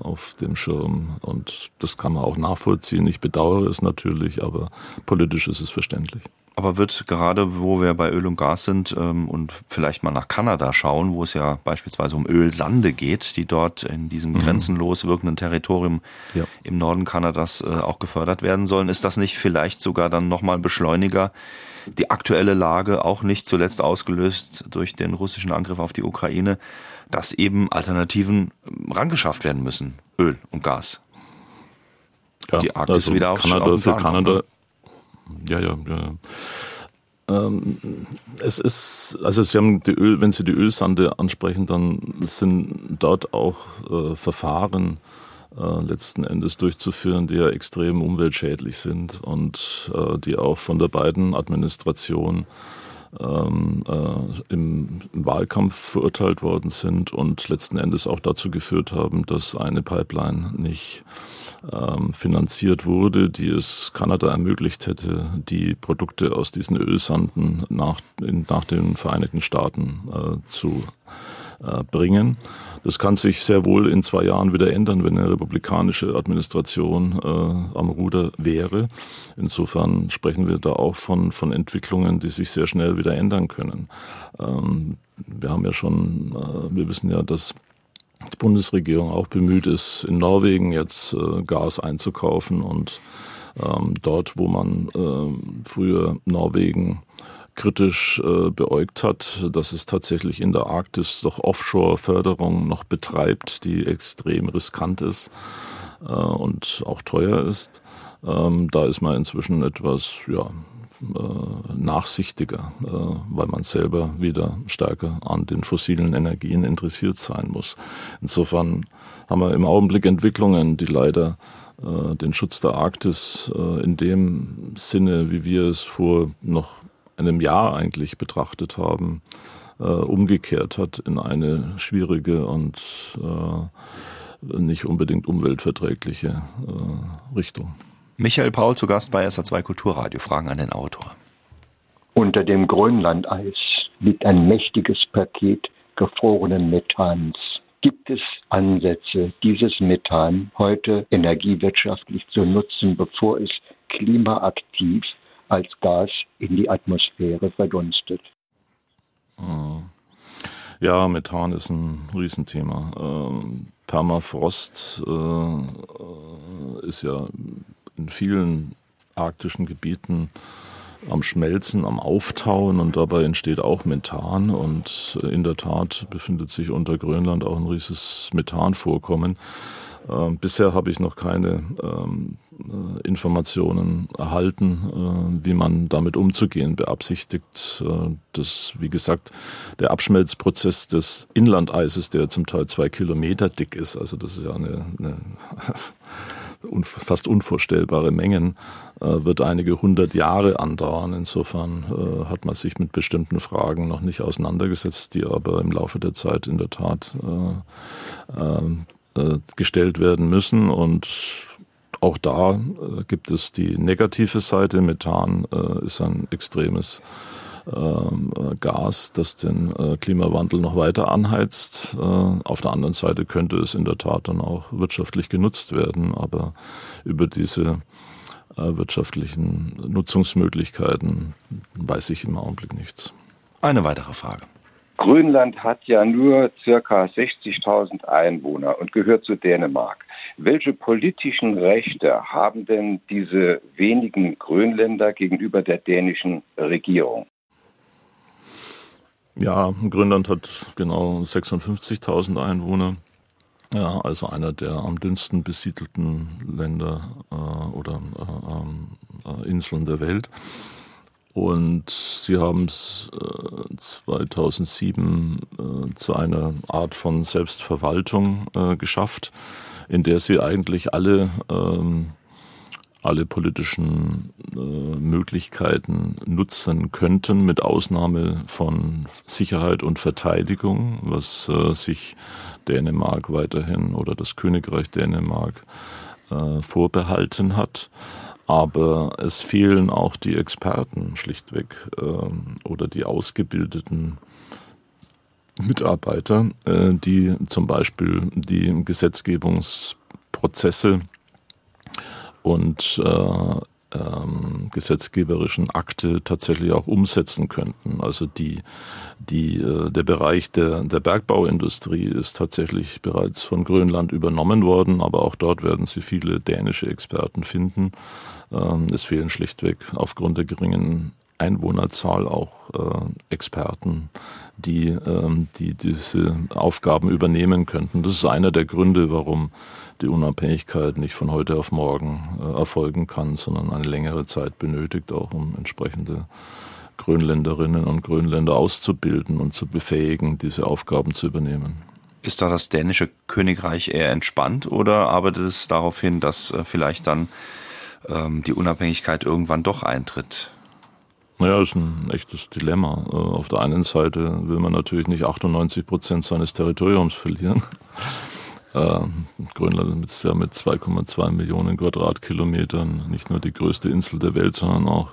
auf dem Schirm. Und das kann man auch nachvollziehen. Ich bedauere es natürlich, aber politisch ist es verständlich. Aber wird gerade, wo wir bei Öl und Gas sind ähm, und vielleicht mal nach Kanada schauen, wo es ja beispielsweise um Ölsande geht, die dort in diesem mhm. grenzenlos wirkenden Territorium ja. im Norden Kanadas äh, auch gefördert werden sollen, ist das nicht vielleicht sogar dann nochmal Beschleuniger? Die aktuelle Lage, auch nicht zuletzt ausgelöst durch den russischen Angriff auf die Ukraine, dass eben Alternativen ähm, rangeschafft werden müssen, Öl und Gas. Ja, die Arktis also wieder auf, Kanada, auf für Kanada, ne? Ja, ja, ja. Ähm, es ist, also Sie haben die Öl, wenn Sie die Ölsande ansprechen, dann sind dort auch äh, Verfahren äh, letzten Endes durchzuführen, die ja extrem umweltschädlich sind und äh, die auch von der beiden Administration ähm, äh, im, im, Wahlkampf verurteilt worden sind und letzten Endes auch dazu geführt haben, dass eine Pipeline nicht ähm, finanziert wurde, die es Kanada ermöglicht hätte, die Produkte aus diesen Ölsanden nach, in, nach den Vereinigten Staaten äh, zu äh, bringen. Das kann sich sehr wohl in zwei Jahren wieder ändern, wenn eine republikanische Administration äh, am Ruder wäre. Insofern sprechen wir da auch von, von Entwicklungen, die sich sehr schnell wieder ändern können. Ähm, wir haben ja schon, äh, wir wissen ja, dass die Bundesregierung auch bemüht ist, in Norwegen jetzt äh, Gas einzukaufen und ähm, dort, wo man äh, früher Norwegen kritisch äh, beäugt hat, dass es tatsächlich in der Arktis doch Offshore-Förderung noch betreibt, die extrem riskant ist äh, und auch teuer ist. Ähm, da ist man inzwischen etwas ja, nachsichtiger, äh, weil man selber wieder stärker an den fossilen Energien interessiert sein muss. Insofern haben wir im Augenblick Entwicklungen, die leider äh, den Schutz der Arktis in dem Sinne, wie wir es vor noch einem Jahr eigentlich betrachtet haben, umgekehrt hat in eine schwierige und nicht unbedingt umweltverträgliche Richtung. Michael Paul zu Gast bei SA2 Kulturradio. Fragen an den Autor. Unter dem Grönlandeis liegt ein mächtiges Paket gefrorenen Methans. Gibt es Ansätze, dieses Methan heute energiewirtschaftlich zu nutzen, bevor es klimaaktiv als Gas in die Atmosphäre verdunstet? Ja, Methan ist ein Riesenthema. Ähm, Permafrost äh, ist ja in vielen arktischen Gebieten am Schmelzen, am Auftauen und dabei entsteht auch Methan und in der Tat befindet sich unter Grönland auch ein riesiges Methanvorkommen. Ähm, bisher habe ich noch keine ähm, äh, Informationen erhalten, äh, wie man damit umzugehen beabsichtigt. Äh, das, wie gesagt, der Abschmelzprozess des Inlandeises, der zum Teil zwei Kilometer dick ist, also das ist ja eine, eine fast unvorstellbare Mengen, äh, wird einige hundert Jahre andauern. Insofern äh, hat man sich mit bestimmten Fragen noch nicht auseinandergesetzt, die aber im Laufe der Zeit in der Tat äh, gestellt werden müssen. Und auch da gibt es die negative Seite. Methan ist ein extremes Gas, das den äh, Klimawandel noch weiter anheizt. Äh, auf der anderen Seite könnte es in der Tat dann auch wirtschaftlich genutzt werden, aber über diese wirtschaftlichen Nutzungsmöglichkeiten weiß ich im Augenblick nichts. Eine weitere Frage. Grönland hat ja nur circa 60.000 Einwohner und gehört zu Dänemark. Welche politischen Rechte haben denn diese wenigen Grönländer gegenüber der dänischen Regierung? Ja, Grönland hat genau 56.000 Einwohner. Ja, also einer der am dünnsten besiedelten Länder äh, oder äh, ähm, äh, Inseln der Welt. Und sie haben es 2007 äh, zu einer Art von Selbstverwaltung äh, geschafft, in der sie eigentlich alle ähm, alle politischen äh, Möglichkeiten nutzen könnten, mit Ausnahme von Sicherheit und Verteidigung, was äh, sich Dänemark weiterhin oder das Königreich Dänemark äh, vorbehalten hat. Aber es fehlen auch die Experten schlichtweg ähm, oder die ausgebildeten Mitarbeiter, äh, die zum Beispiel die Gesetzgebungsprozesse und äh, ähm, gesetzgeberischen Akte tatsächlich auch umsetzen könnten. Also die, die, äh, der Bereich der, der Bergbauindustrie ist tatsächlich bereits von Grönland übernommen worden, aber auch dort werden Sie viele dänische Experten finden. Ähm, es fehlen schlichtweg aufgrund der geringen Einwohnerzahl auch äh, Experten, die, ähm, die diese Aufgaben übernehmen könnten. Das ist einer der Gründe, warum die Unabhängigkeit nicht von heute auf morgen äh, erfolgen kann, sondern eine längere Zeit benötigt, auch um entsprechende Grönländerinnen und Grönländer auszubilden und zu befähigen, diese Aufgaben zu übernehmen. Ist da das dänische Königreich eher entspannt oder arbeitet es darauf hin, dass äh, vielleicht dann ähm, die Unabhängigkeit irgendwann doch eintritt? Naja, ist ein echtes Dilemma. Äh, auf der einen Seite will man natürlich nicht 98 Prozent seines Territoriums verlieren. Äh, Grönland ist ja mit 2,2 Millionen Quadratkilometern nicht nur die größte Insel der Welt, sondern auch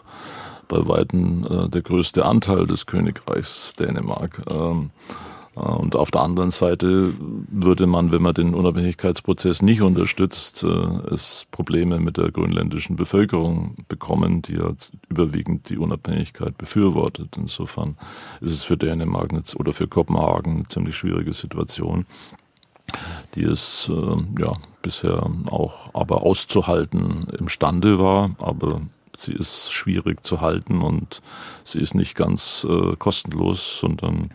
bei Weitem äh, der größte Anteil des Königreichs Dänemark. Ähm, äh, und auf der anderen Seite würde man, wenn man den Unabhängigkeitsprozess nicht unterstützt, äh, es Probleme mit der grönländischen Bevölkerung bekommen, die ja überwiegend die Unabhängigkeit befürwortet. Insofern ist es für Dänemark oder für Kopenhagen eine ziemlich schwierige Situation die es äh, ja bisher auch aber auszuhalten imstande war, aber sie ist schwierig zu halten und sie ist nicht ganz äh, kostenlos, sondern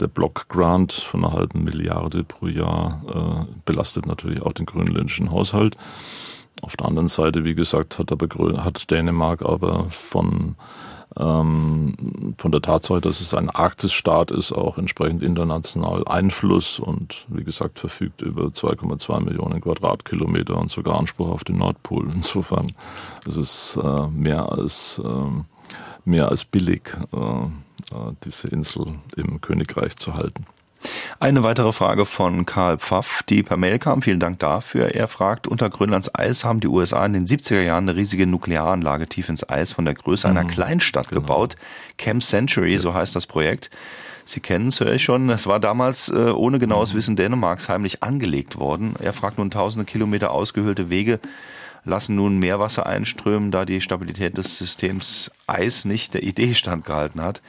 der Block Grant von einer halben Milliarde pro Jahr äh, belastet natürlich auch den grönländischen Haushalt. Auf der anderen Seite, wie gesagt, hat, aber, hat Dänemark aber von ähm, von der Tatsache, dass es ein Arktisstaat ist, auch entsprechend international Einfluss und wie gesagt verfügt über 2,2 Millionen Quadratkilometer und sogar Anspruch auf den Nordpol. Insofern ist es äh, mehr als äh, mehr als billig, äh, äh, diese Insel im Königreich zu halten. Eine weitere Frage von Karl Pfaff, die per Mail kam. Vielen Dank dafür. Er fragt, unter Grönlands Eis haben die USA in den 70er Jahren eine riesige Nuklearanlage tief ins Eis von der Größe mhm. einer Kleinstadt genau. gebaut. Camp Century, so heißt das Projekt. Sie kennen es, höre ich schon. Es war damals äh, ohne genaues mhm. Wissen Dänemarks heimlich angelegt worden. Er fragt nun tausende Kilometer ausgehöhlte Wege lassen nun Meerwasser einströmen, da die Stabilität des Systems Eis nicht der Idee standgehalten hat.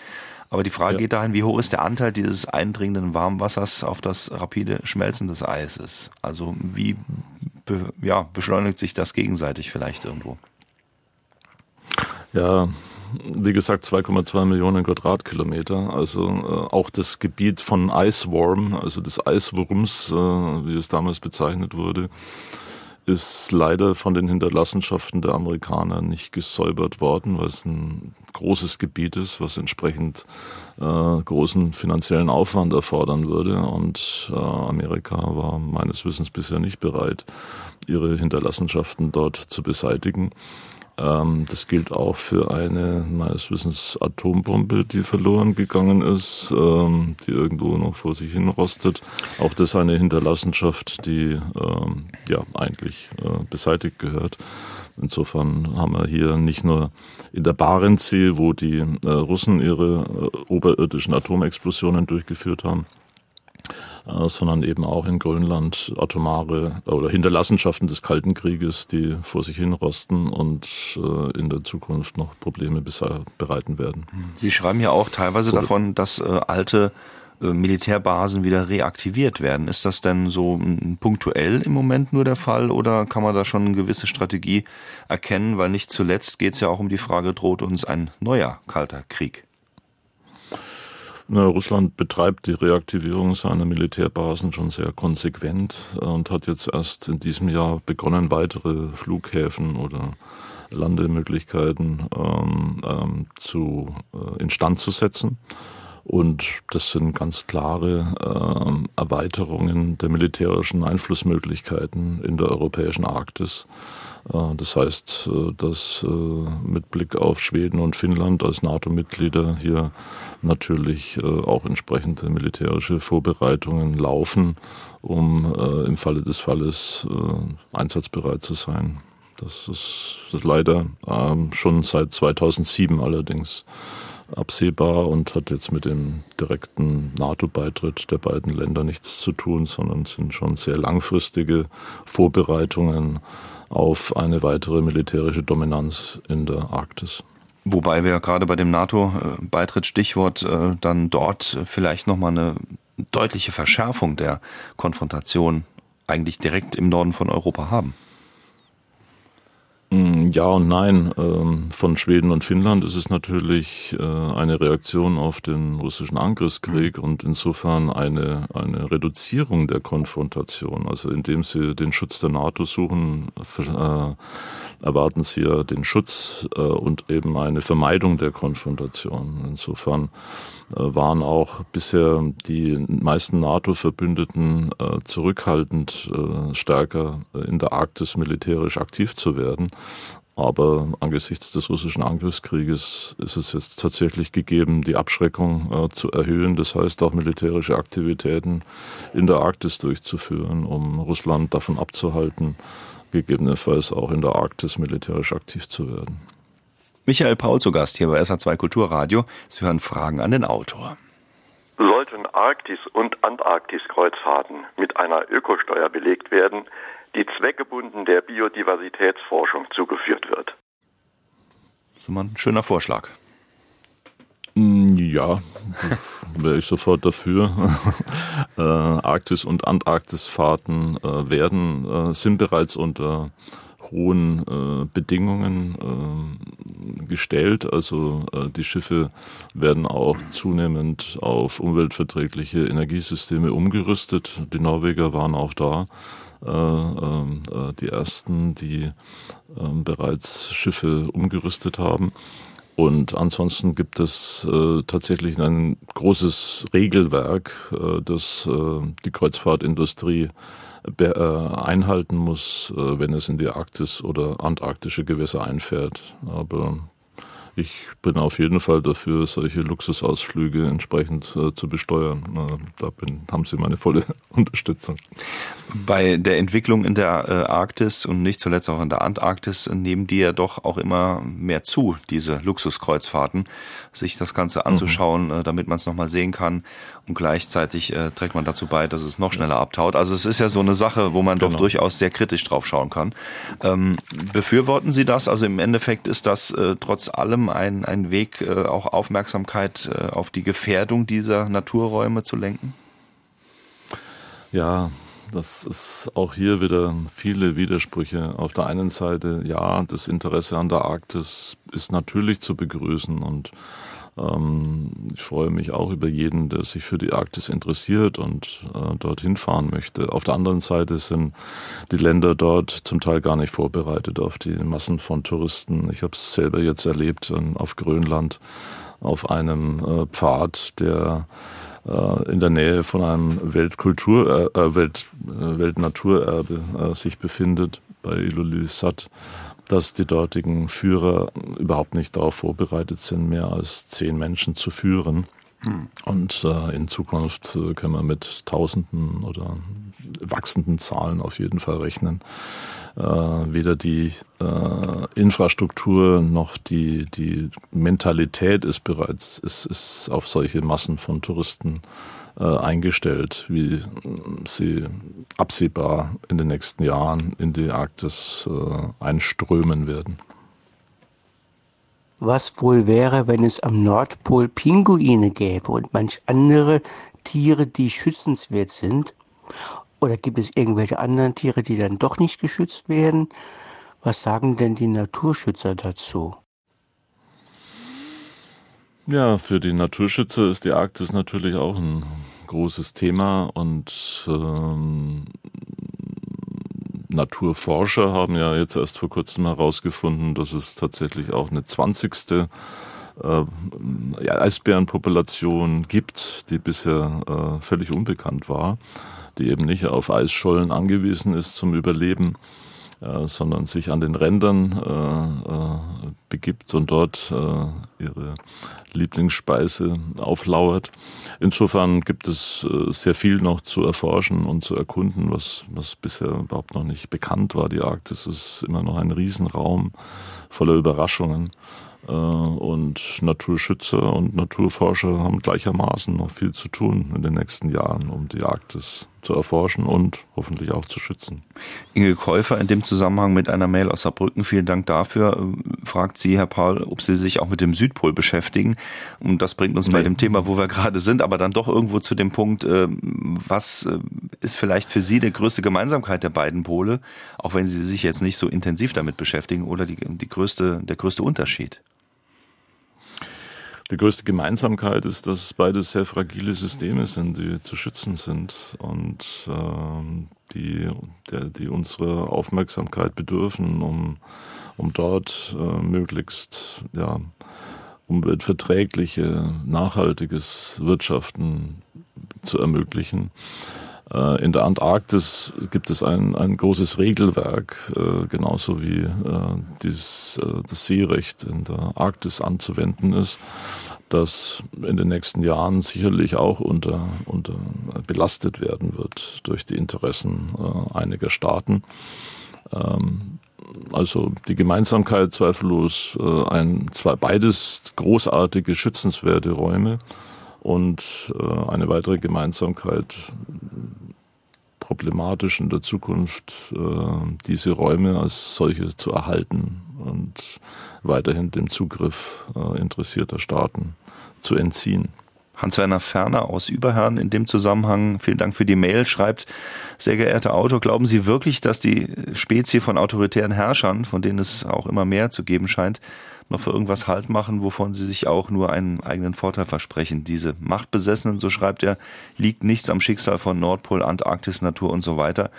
Aber die Frage ja. geht dahin, wie hoch ist der Anteil dieses eindringenden Warmwassers auf das rapide Schmelzen des Eises? Also wie be, ja, beschleunigt sich das gegenseitig vielleicht irgendwo? Ja, wie gesagt, 2,2 Millionen Quadratkilometer. Also äh, auch das Gebiet von Iceworm, also des Eiswurms, äh, wie es damals bezeichnet wurde, ist leider von den Hinterlassenschaften der Amerikaner nicht gesäubert worden, weil es ein großes Gebiet ist, was entsprechend äh, großen finanziellen Aufwand erfordern würde. Und äh, Amerika war meines Wissens bisher nicht bereit, ihre Hinterlassenschaften dort zu beseitigen. Ähm, das gilt auch für eine meines Wissens Atombombe, die verloren gegangen ist, ähm, die irgendwo noch vor sich hin rostet. Auch das eine Hinterlassenschaft, die ähm, ja eigentlich äh, beseitigt gehört. Insofern haben wir hier nicht nur in der Barentssee, wo die äh, Russen ihre äh, oberirdischen Atomexplosionen durchgeführt haben, sondern eben auch in Grönland atomare oder Hinterlassenschaften des Kalten Krieges, die vor sich hin rosten und äh, in der Zukunft noch Probleme bereiten werden. Sie schreiben ja auch teilweise oder davon, dass äh, alte Militärbasen wieder reaktiviert werden. Ist das denn so punktuell im Moment nur der Fall oder kann man da schon eine gewisse Strategie erkennen? Weil nicht zuletzt geht es ja auch um die Frage, droht uns ein neuer kalter Krieg? Na, Russland betreibt die Reaktivierung seiner Militärbasen schon sehr konsequent und hat jetzt erst in diesem Jahr begonnen, weitere Flughäfen oder Landemöglichkeiten ähm, ähm, zu, äh, instand zu setzen. Und das sind ganz klare äh, Erweiterungen der militärischen Einflussmöglichkeiten in der europäischen Arktis. Äh, das heißt, äh, dass äh, mit Blick auf Schweden und Finnland als NATO-Mitglieder hier natürlich auch entsprechende militärische Vorbereitungen laufen, um im Falle des Falles einsatzbereit zu sein. Das ist, das leider ähm, schon seit 2007 allerdings absehbar und hat jetzt mit dem direkten NATO-Beitritt der beiden Länder nichts zu tun, sondern sind schon sehr langfristige Vorbereitungen auf eine weitere militärische Dominanz in der Arktis. Wobei wir gerade bei dem NATO-Beitritt Stichwort äh, dann dort vielleicht nochmal eine deutliche Verschärfung der Konfrontation eigentlich direkt im Norden von Europa haben. Mm, ja und nein. Ähm, von Schweden und Finnland ist es natürlich äh, eine Reaktion auf den russischen Angriffskrieg und insofern eine, eine Reduzierung der Konfrontation. Also indem sie den Schutz der NATO suchen, äh, erwarten sie ja den Schutz äh, und eben eine Vermeidung der Konfrontation. Insofern waren auch bisher die meisten NATO-Verbündeten äh, zurückhaltend, äh, stärker in der Arktis militärisch aktiv zu werden. Aber angesichts des russischen Angriffskrieges ist es jetzt tatsächlich gegeben, die Abschreckung äh, zu erhöhen. Das heißt auch militärische Aktivitäten in der Arktis durchzuführen, um Russland davon abzuhalten, gegebenenfalls auch in der Arktis militärisch aktiv zu werden. Michael Paul zu Gast hier bei SA2 Kulturradio. Sie hören Fragen an den Autor. Sollten Arktis- und Antarktis-Kreuzfahrten mit einer Ökosteuer belegt werden, die zweckgebunden der Biodiversitätsforschung zugeführt wird? Das ist mal ein schöner Vorschlag. Mm, ja, wäre ich sofort dafür. äh, Arktis- und Antarktisfahrten äh, werden, äh, sind bereits unter hohen äh, Bedingungen äh, gestellt. Also äh, die Schiffe werden auch zunehmend auf umweltverträgliche Energiesysteme umgerüstet. Die Norweger waren auch da. Äh, ähm, äh, die ersten, die ähm, bereits Schiffe umgerüstet haben. Und ansonsten gibt es äh, tatsächlich ein großes Regelwerk, das die Kreuzfahrtindustrie einhalten muss, äh, wenn es in die Arktis oder antarktische Gewässer einfährt. Aber ich bin auf jeden Fall dafür, solche Luxusausflüge entsprechend äh, zu besteuern. Äh, da bin, haben Sie meine volle Unterstützung. Bei der Entwicklung in der äh, Arktis und nicht zuletzt auch in der Antarktis nehmen die ja doch auch immer mehr zu, diese Luxuskreuzfahrten, sich das Ganze anzuschauen, mhm. damit man es nochmal sehen kann und gleichzeitig äh, trägt man dazu bei, dass es noch schneller abtaut. Also es ist ja so eine Sache, wo man genau. doch durchaus sehr kritisch drauf schauen kann. Ähm, befürworten Sie das? Also im Endeffekt ist das äh, trotz allem ein, ein Weg, äh, auch Aufmerksamkeit äh, auf die Gefährdung dieser Naturräume zu lenken? Ja, das ist auch hier wieder viele Widersprüche. Auf der einen Seite, ja, das Interesse an der Arktis ist natürlich zu begrüßen und ähm, ich freue mich auch über jeden, der sich für die Arktis interessiert und äh, dorthin fahren möchte. Auf der anderen Seite sind die Länder dort zum Teil gar nicht vorbereitet auf die Massen von Touristen. Ich habe es selber jetzt erlebt äh, auf Grönland auf einem äh, Pfad, der äh, in der Nähe von einem Weltkultur, äh, Welt, äh, Weltnaturerbe äh, sich befindet bei Ilulissat dass die dortigen Führer überhaupt nicht darauf vorbereitet sind, mehr als zehn Menschen zu führen. Hm. Und äh, in Zukunft äh, können wir mit Tausenden oder wachsenden Zahlen auf jeden Fall rechnen. Äh, weder die äh, Infrastruktur noch die, die Mentalität ist bereits ist, ist auf solche Massen von Touristen äh, eingestellt, wie sie absehbar in den nächsten Jahren in die Arktis äh, einströmen werden. Was wohl wäre, wenn es am Nordpol Pinguine gäbe und manch andere Tiere, die schützenswert sind? Oder gibt es irgendwelche anderen Tiere, die dann doch nicht geschützt werden? Was sagen denn die Naturschützer dazu? Ja, für die Naturschützer ist die Arktis natürlich auch ein großes Thema und ähm, Naturforscher haben ja jetzt erst vor kurzem herausgefunden, dass es tatsächlich auch eine 20. Äh, Eisbärenpopulation gibt, die bisher äh, völlig unbekannt war, die eben nicht auf Eisschollen angewiesen ist zum Überleben äh, sondern sich an den Rändern äh, äh, begibt und dort ihre Lieblingsspeise auflauert. Insofern gibt es sehr viel noch zu erforschen und zu erkunden, was, was bisher überhaupt noch nicht bekannt war. Die Arktis ist immer noch ein Riesenraum voller Überraschungen. Und Naturschützer und Naturforscher haben gleichermaßen noch viel zu tun in den nächsten Jahren, um die Arktis zu erforschen und hoffentlich auch zu schützen. Inge Käufer in dem Zusammenhang mit einer Mail aus Saarbrücken, vielen Dank dafür, äh, fragt sie, Herr Paul, ob Sie sich auch mit dem Südpol beschäftigen. Und das bringt uns nee. bei dem Thema, wo wir gerade sind, aber dann doch irgendwo zu dem Punkt, äh, was ist vielleicht für Sie die größte Gemeinsamkeit der beiden Pole, auch wenn Sie sich jetzt nicht so intensiv damit beschäftigen, oder die, die größte, der größte Unterschied? Die größte Gemeinsamkeit ist, dass beide sehr fragile Systeme sind, die zu schützen sind und äh, die, der, die unsere Aufmerksamkeit bedürfen, um, um dort äh, möglichst ja, umweltverträgliche, nachhaltiges Wirtschaften zu ermöglichen. Äh, in der Antarktis gibt es ein, ein großes Regelwerk, äh, genauso wie äh, dieses, das Seerecht in der Arktis anzuwenden ist, das in den nächsten Jahren sicherlich auch unter, unter belastet werden wird durch die Interessen einiger Staaten. Ähm, also die Gemeinsamkeit zweifellos ein, zwei beides großartige, schützenswerte Räume und äh, eine weitere Gemeinsamkeit problematisch in der Zukunft, äh, diese Räume als solche zu erhalten und weiterhin dem Zugriff äh, interessierter Staaten zu entziehen. Hans-Werner Ferner aus Überherrn in dem Zusammenhang, vielen Dank für die Mail, schreibt, sehr geehrter Autor, glauben Sie wirklich, dass die Spezie von autoritären Herrschern, von denen es auch immer mehr zu geben scheint, noch für irgendwas Halt machen, wovon sie sich auch nur einen eigenen Vorteil versprechen. Diese Machtbesessenen, so schreibt er, liegt nichts am Schicksal von Nordpol, Antarktis, Natur und so weiter.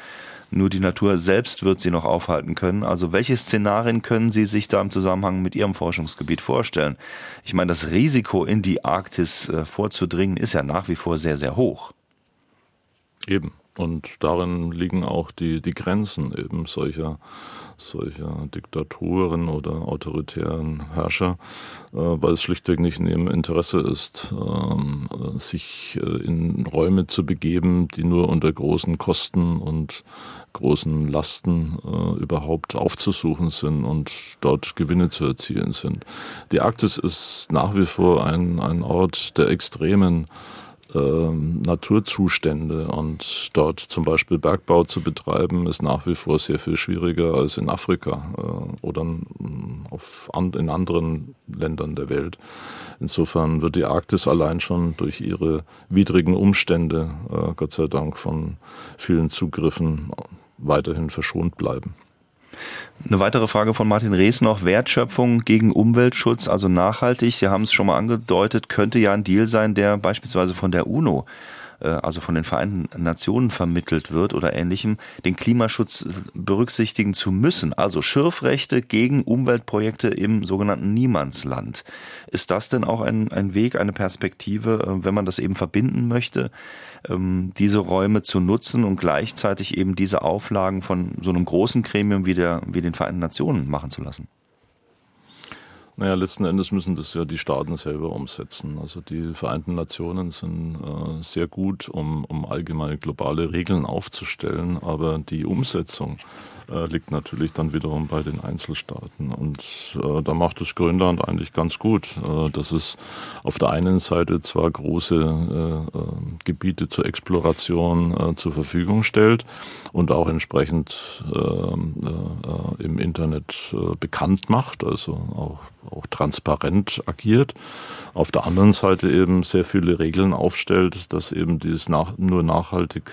Nur die Natur selbst wird sie noch aufhalten können. Also welche Szenarien können Sie sich da im Zusammenhang mit Ihrem Forschungsgebiet vorstellen? Ich meine, das Risiko in die Arktis äh, vorzudringen ist ja nach wie vor sehr, sehr hoch. Eben. Und darin liegen auch die, die Grenzen eben solcher, solcher Diktaturen oder autoritären Herrscher, äh, weil es schlichtweg nicht in ihrem Interesse ist, äh, sich äh, in Räume zu begeben, die nur unter großen Kosten und großen Lasten äh, überhaupt aufzusuchen sind und dort Gewinne zu erzielen sind. Die Arktis ist nach wie vor ein, ein Ort der extremen ähm, Naturzustände und dort zum Beispiel Bergbau zu betreiben, ist nach wie vor sehr viel schwieriger als in Afrika äh, oder in anderen Ländern der Welt. Insofern wird die Arktis allein schon durch ihre widrigen Umstände, äh, Gott sei Dank, von vielen Zugriffen weiterhin verschont bleiben. Eine weitere Frage von Martin Rees noch. Wertschöpfung gegen Umweltschutz, also nachhaltig. Sie haben es schon mal angedeutet, könnte ja ein Deal sein, der beispielsweise von der UNO also von den Vereinten Nationen vermittelt wird oder ähnlichem, den Klimaschutz berücksichtigen zu müssen. Also Schürfrechte gegen Umweltprojekte im sogenannten Niemandsland. Ist das denn auch ein, ein Weg, eine Perspektive, äh, wenn man das eben verbinden möchte, ähm, diese Räume zu nutzen und gleichzeitig eben diese Auflagen von so einem großen Gremium wie, der, wie den Vereinten Nationen machen zu lassen? Naja, letzten Endes müssen das ja die Staaten selber umsetzen. Also die Vereinten Nationen sind äh, sehr gut, um, um allgemeine globale Regeln aufzustellen, aber die Umsetzung äh, liegt natürlich dann wiederum bei den Einzelstaaten. Und äh, da macht es Grönland eigentlich ganz gut, äh, dass es auf der einen Seite zwar große äh, äh, Gebiete zur Exploration zur Verfügung stellt und auch entsprechend im Internet bekannt macht, also auch auch transparent agiert. Auf der anderen Seite eben sehr viele Regeln aufstellt, dass eben dies nach, nur nachhaltig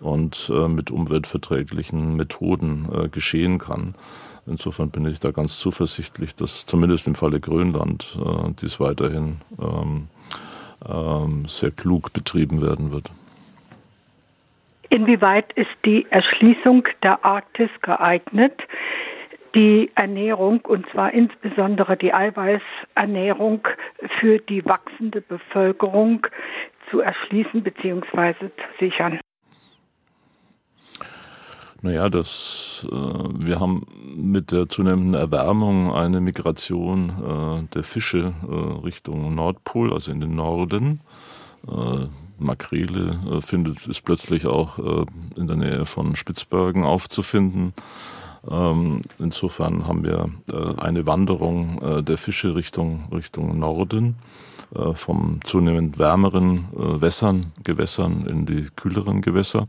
und äh, mit umweltverträglichen Methoden äh, geschehen kann. Insofern bin ich da ganz zuversichtlich, dass zumindest im Falle Grönland äh, dies weiterhin ähm, ähm, sehr klug betrieben werden wird. Inwieweit ist die Erschließung der Arktis geeignet, die Ernährung, und zwar insbesondere die Eiweißernährung für die wachsende Bevölkerung zu erschließen bzw. zu sichern? Naja, das, äh, wir haben mit der zunehmenden Erwärmung eine Migration äh, der Fische äh, Richtung Nordpol, also in den Norden. Äh, Makrele äh, findet, ist plötzlich auch äh, in der Nähe von Spitzbergen aufzufinden. Ähm, insofern haben wir äh, eine Wanderung äh, der Fische Richtung, Richtung Norden, äh, vom zunehmend wärmeren Wässern, Gewässern in die kühleren Gewässer.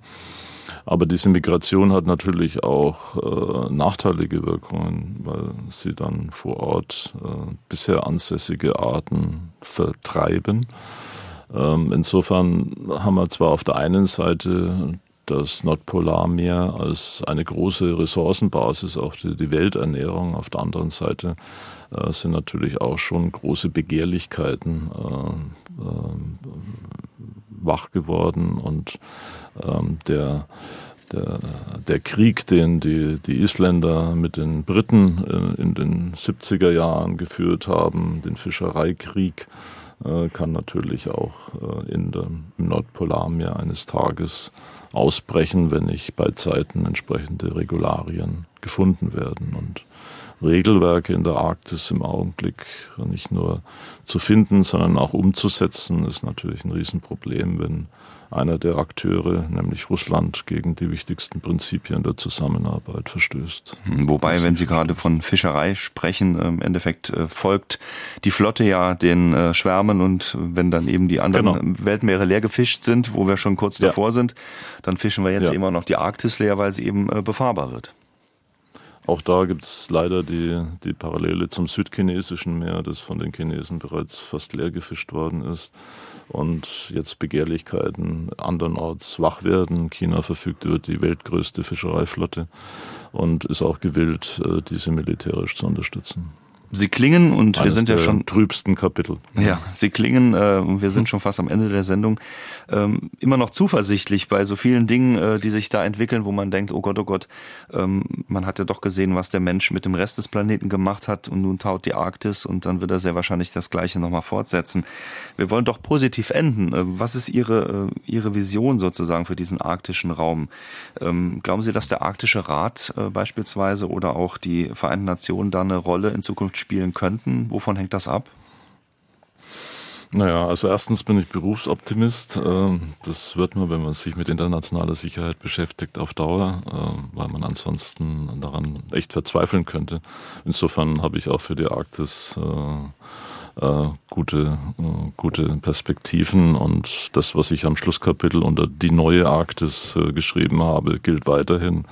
Aber diese Migration hat natürlich auch äh, nachteilige Wirkungen, weil sie dann vor Ort äh, bisher ansässige Arten vertreiben. Ähm, insofern haben wir zwar auf der einen Seite das Nordpolarmeer als eine große Ressourcenbasis auf die, die Welternährung, auf der anderen Seite äh, sind natürlich auch schon große Begehrlichkeiten äh, äh, wach geworden und ähm, der, der, der Krieg, den die, die Isländer mit den Briten in, in den 70er Jahren geführt haben, den Fischereikrieg, äh, kann natürlich auch äh, in dem, Nordpolarmeer eines Tages ausbrechen, wenn nicht bei Zeiten entsprechende Regularien gefunden werden. Und Regelwerke in der Arktis im Augenblick nicht nur zu finden, sondern auch umzusetzen, ist natürlich ein Riesenproblem, wenn einer der Akteure, nämlich Russland, gegen die wichtigsten Prinzipien der Zusammenarbeit verstößt. Hm, wobei, wenn Sie gerade von Fischerei sprechen, im Endeffekt äh, folgt die Flotte ja den äh, Schwärmen und wenn dann eben die anderen genau. Weltmeere leer gefischt sind, wo wir schon kurz ja. davor sind, dann fischen wir jetzt ja. immer noch die Arktis leer, weil sie eben äh, befahrbar wird. Auch da gibt es leider die, die Parallele zum südchinesischen Meer, das von den Chinesen bereits fast leer gefischt worden ist und jetzt Begehrlichkeiten andernorts wach werden. China verfügt über die weltgrößte Fischereiflotte und ist auch gewillt, äh, diese militärisch zu unterstützen. Sie klingen und Eines wir sind ja schon trübsten Kapitel. Ja, Sie klingen äh, und wir sind schon fast am Ende der Sendung ähm, immer noch zuversichtlich bei so vielen Dingen, äh, die sich da entwickeln, wo man denkt, oh Gott, oh Gott, ähm, man hat ja doch gesehen, was der Mensch mit dem Rest des Planeten gemacht hat und nun taut die Arktis und dann wird er sehr wahrscheinlich das Gleiche nochmal fortsetzen. Wir wollen doch positiv enden. Äh, was ist Ihre äh, Ihre Vision sozusagen für diesen arktischen Raum? Ähm, glauben Sie, dass der Arktische Rat äh, beispielsweise oder auch die Vereinten Nationen da eine Rolle in Zukunft spielen könnten? Wovon hängt das ab? Naja, also erstens bin ich Berufsoptimist. Ähm, das wird man, wenn man sich mit internationaler Sicherheit beschäftigt, auf Dauer, ähm, weil man ansonsten daran echt verzweifeln könnte. Insofern habe ich auch für die Arktis äh, äh, gute, äh, gute Perspektiven und das, was ich am Schlusskapitel unter die neue Arktis geschrieben habe, gilt weiterhin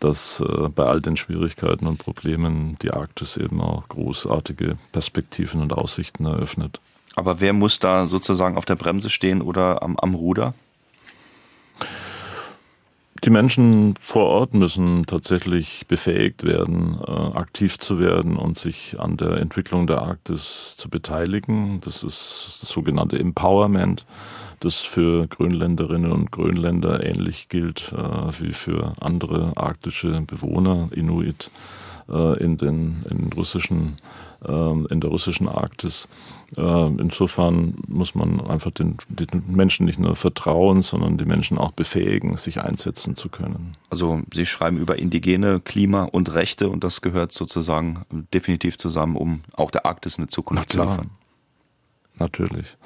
dass äh, bei all den Schwierigkeiten und Problemen die Arktis eben auch großartige Perspektiven und Aussichten eröffnet. Aber wer muss da sozusagen auf der Bremse stehen oder am, am Ruder? Die Menschen vor Ort müssen tatsächlich befähigt werden, äh, aktiv zu werden und sich an der Entwicklung der Arktis zu beteiligen. Das ist das sogenannte Empowerment, das für Grönländerinnen und Grönländer ähnlich gilt äh, wie für andere arktische Bewohner, Inuit äh, in den, in russischen in der russischen Arktis. Ähm, insofern muss man einfach den, den, Menschen nicht nur vertrauen, sondern die Menschen auch befähigen, sich einsetzen zu können. Also Sie schreiben über indigene Klima und Rechte und das gehört sozusagen definitiv zusammen, um auch der Arktis eine Zukunft zu liefern natürlich.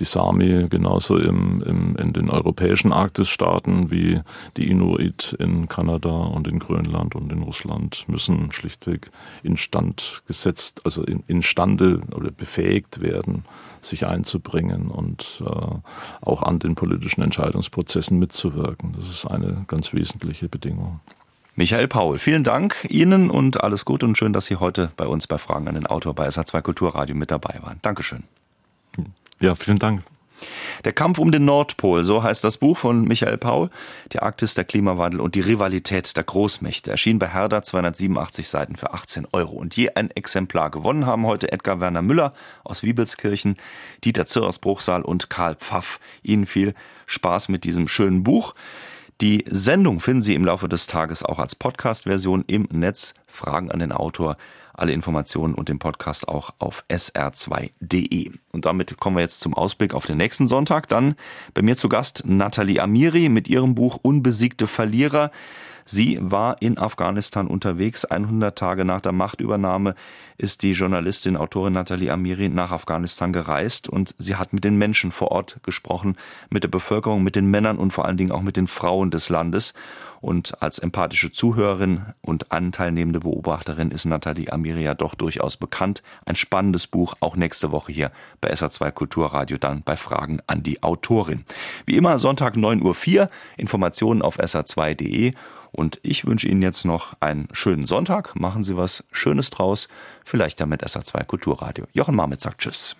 Die Sami genauso im, im, in den europäischen Arktisstaaten wie die Inuit in Kanada und in Grönland und in Russland müssen schlichtweg instand gesetzt, also in, instande oder befähigt werden, sich einzubringen und äh, auch an den politischen Entscheidungsprozessen mitzuwirken. Das ist eine ganz wesentliche Bedingung. Michael Paul, vielen Dank Ihnen und alles Gute und schön, dass Sie heute bei uns bei Fragen an den Autor bei SA2 Kulturradio mit dabei waren. Dankeschön. Ja, vielen Dank. Der Kampf um den Nordpol, so heißt das Buch von Michael Paul, die Arktis, der Klimawandel und die Rivalität der Großmächte, erschien bei Herder 287 Seiten für 18 Euro. Und je ein Exemplar gewonnen haben heute Edgar Werner Müller aus Wiebelskirchen, Dieter Zirr aus Bruchsal und Karl Pfaff. Ihnen viel Spaß mit diesem schönen Buch. Die Sendung finden Sie im Laufe des Tages auch als Podcast-Version im Netz. Fragen an den Autor alle Informationen und den Podcast auch auf sr2.de. Und damit kommen wir jetzt zum Ausblick auf den nächsten Sonntag. Dann bei mir zu Gast Nathalie Amiri mit ihrem Buch Unbesiegte Verlierer. Sie war in Afghanistan unterwegs. 100 Tage nach der Machtübernahme ist die Journalistin, Autorin Nathalie Amiri nach Afghanistan gereist und sie hat mit den Menschen vor Ort gesprochen, mit der Bevölkerung, mit den Männern und vor allen Dingen auch mit den Frauen des Landes. Und als empathische Zuhörerin und anteilnehmende Beobachterin ist Nathalie Amiri ja doch durchaus bekannt. Ein spannendes Buch, auch nächste Woche hier bei SA2 Kulturradio, dann bei Fragen an die Autorin. Wie immer Sonntag 9.04 Uhr, Informationen auf sa2.de und ich wünsche Ihnen jetzt noch einen schönen Sonntag. Machen Sie was Schönes draus. Vielleicht ja mit SA2 Kulturradio. Jochen Marmitz sagt Tschüss.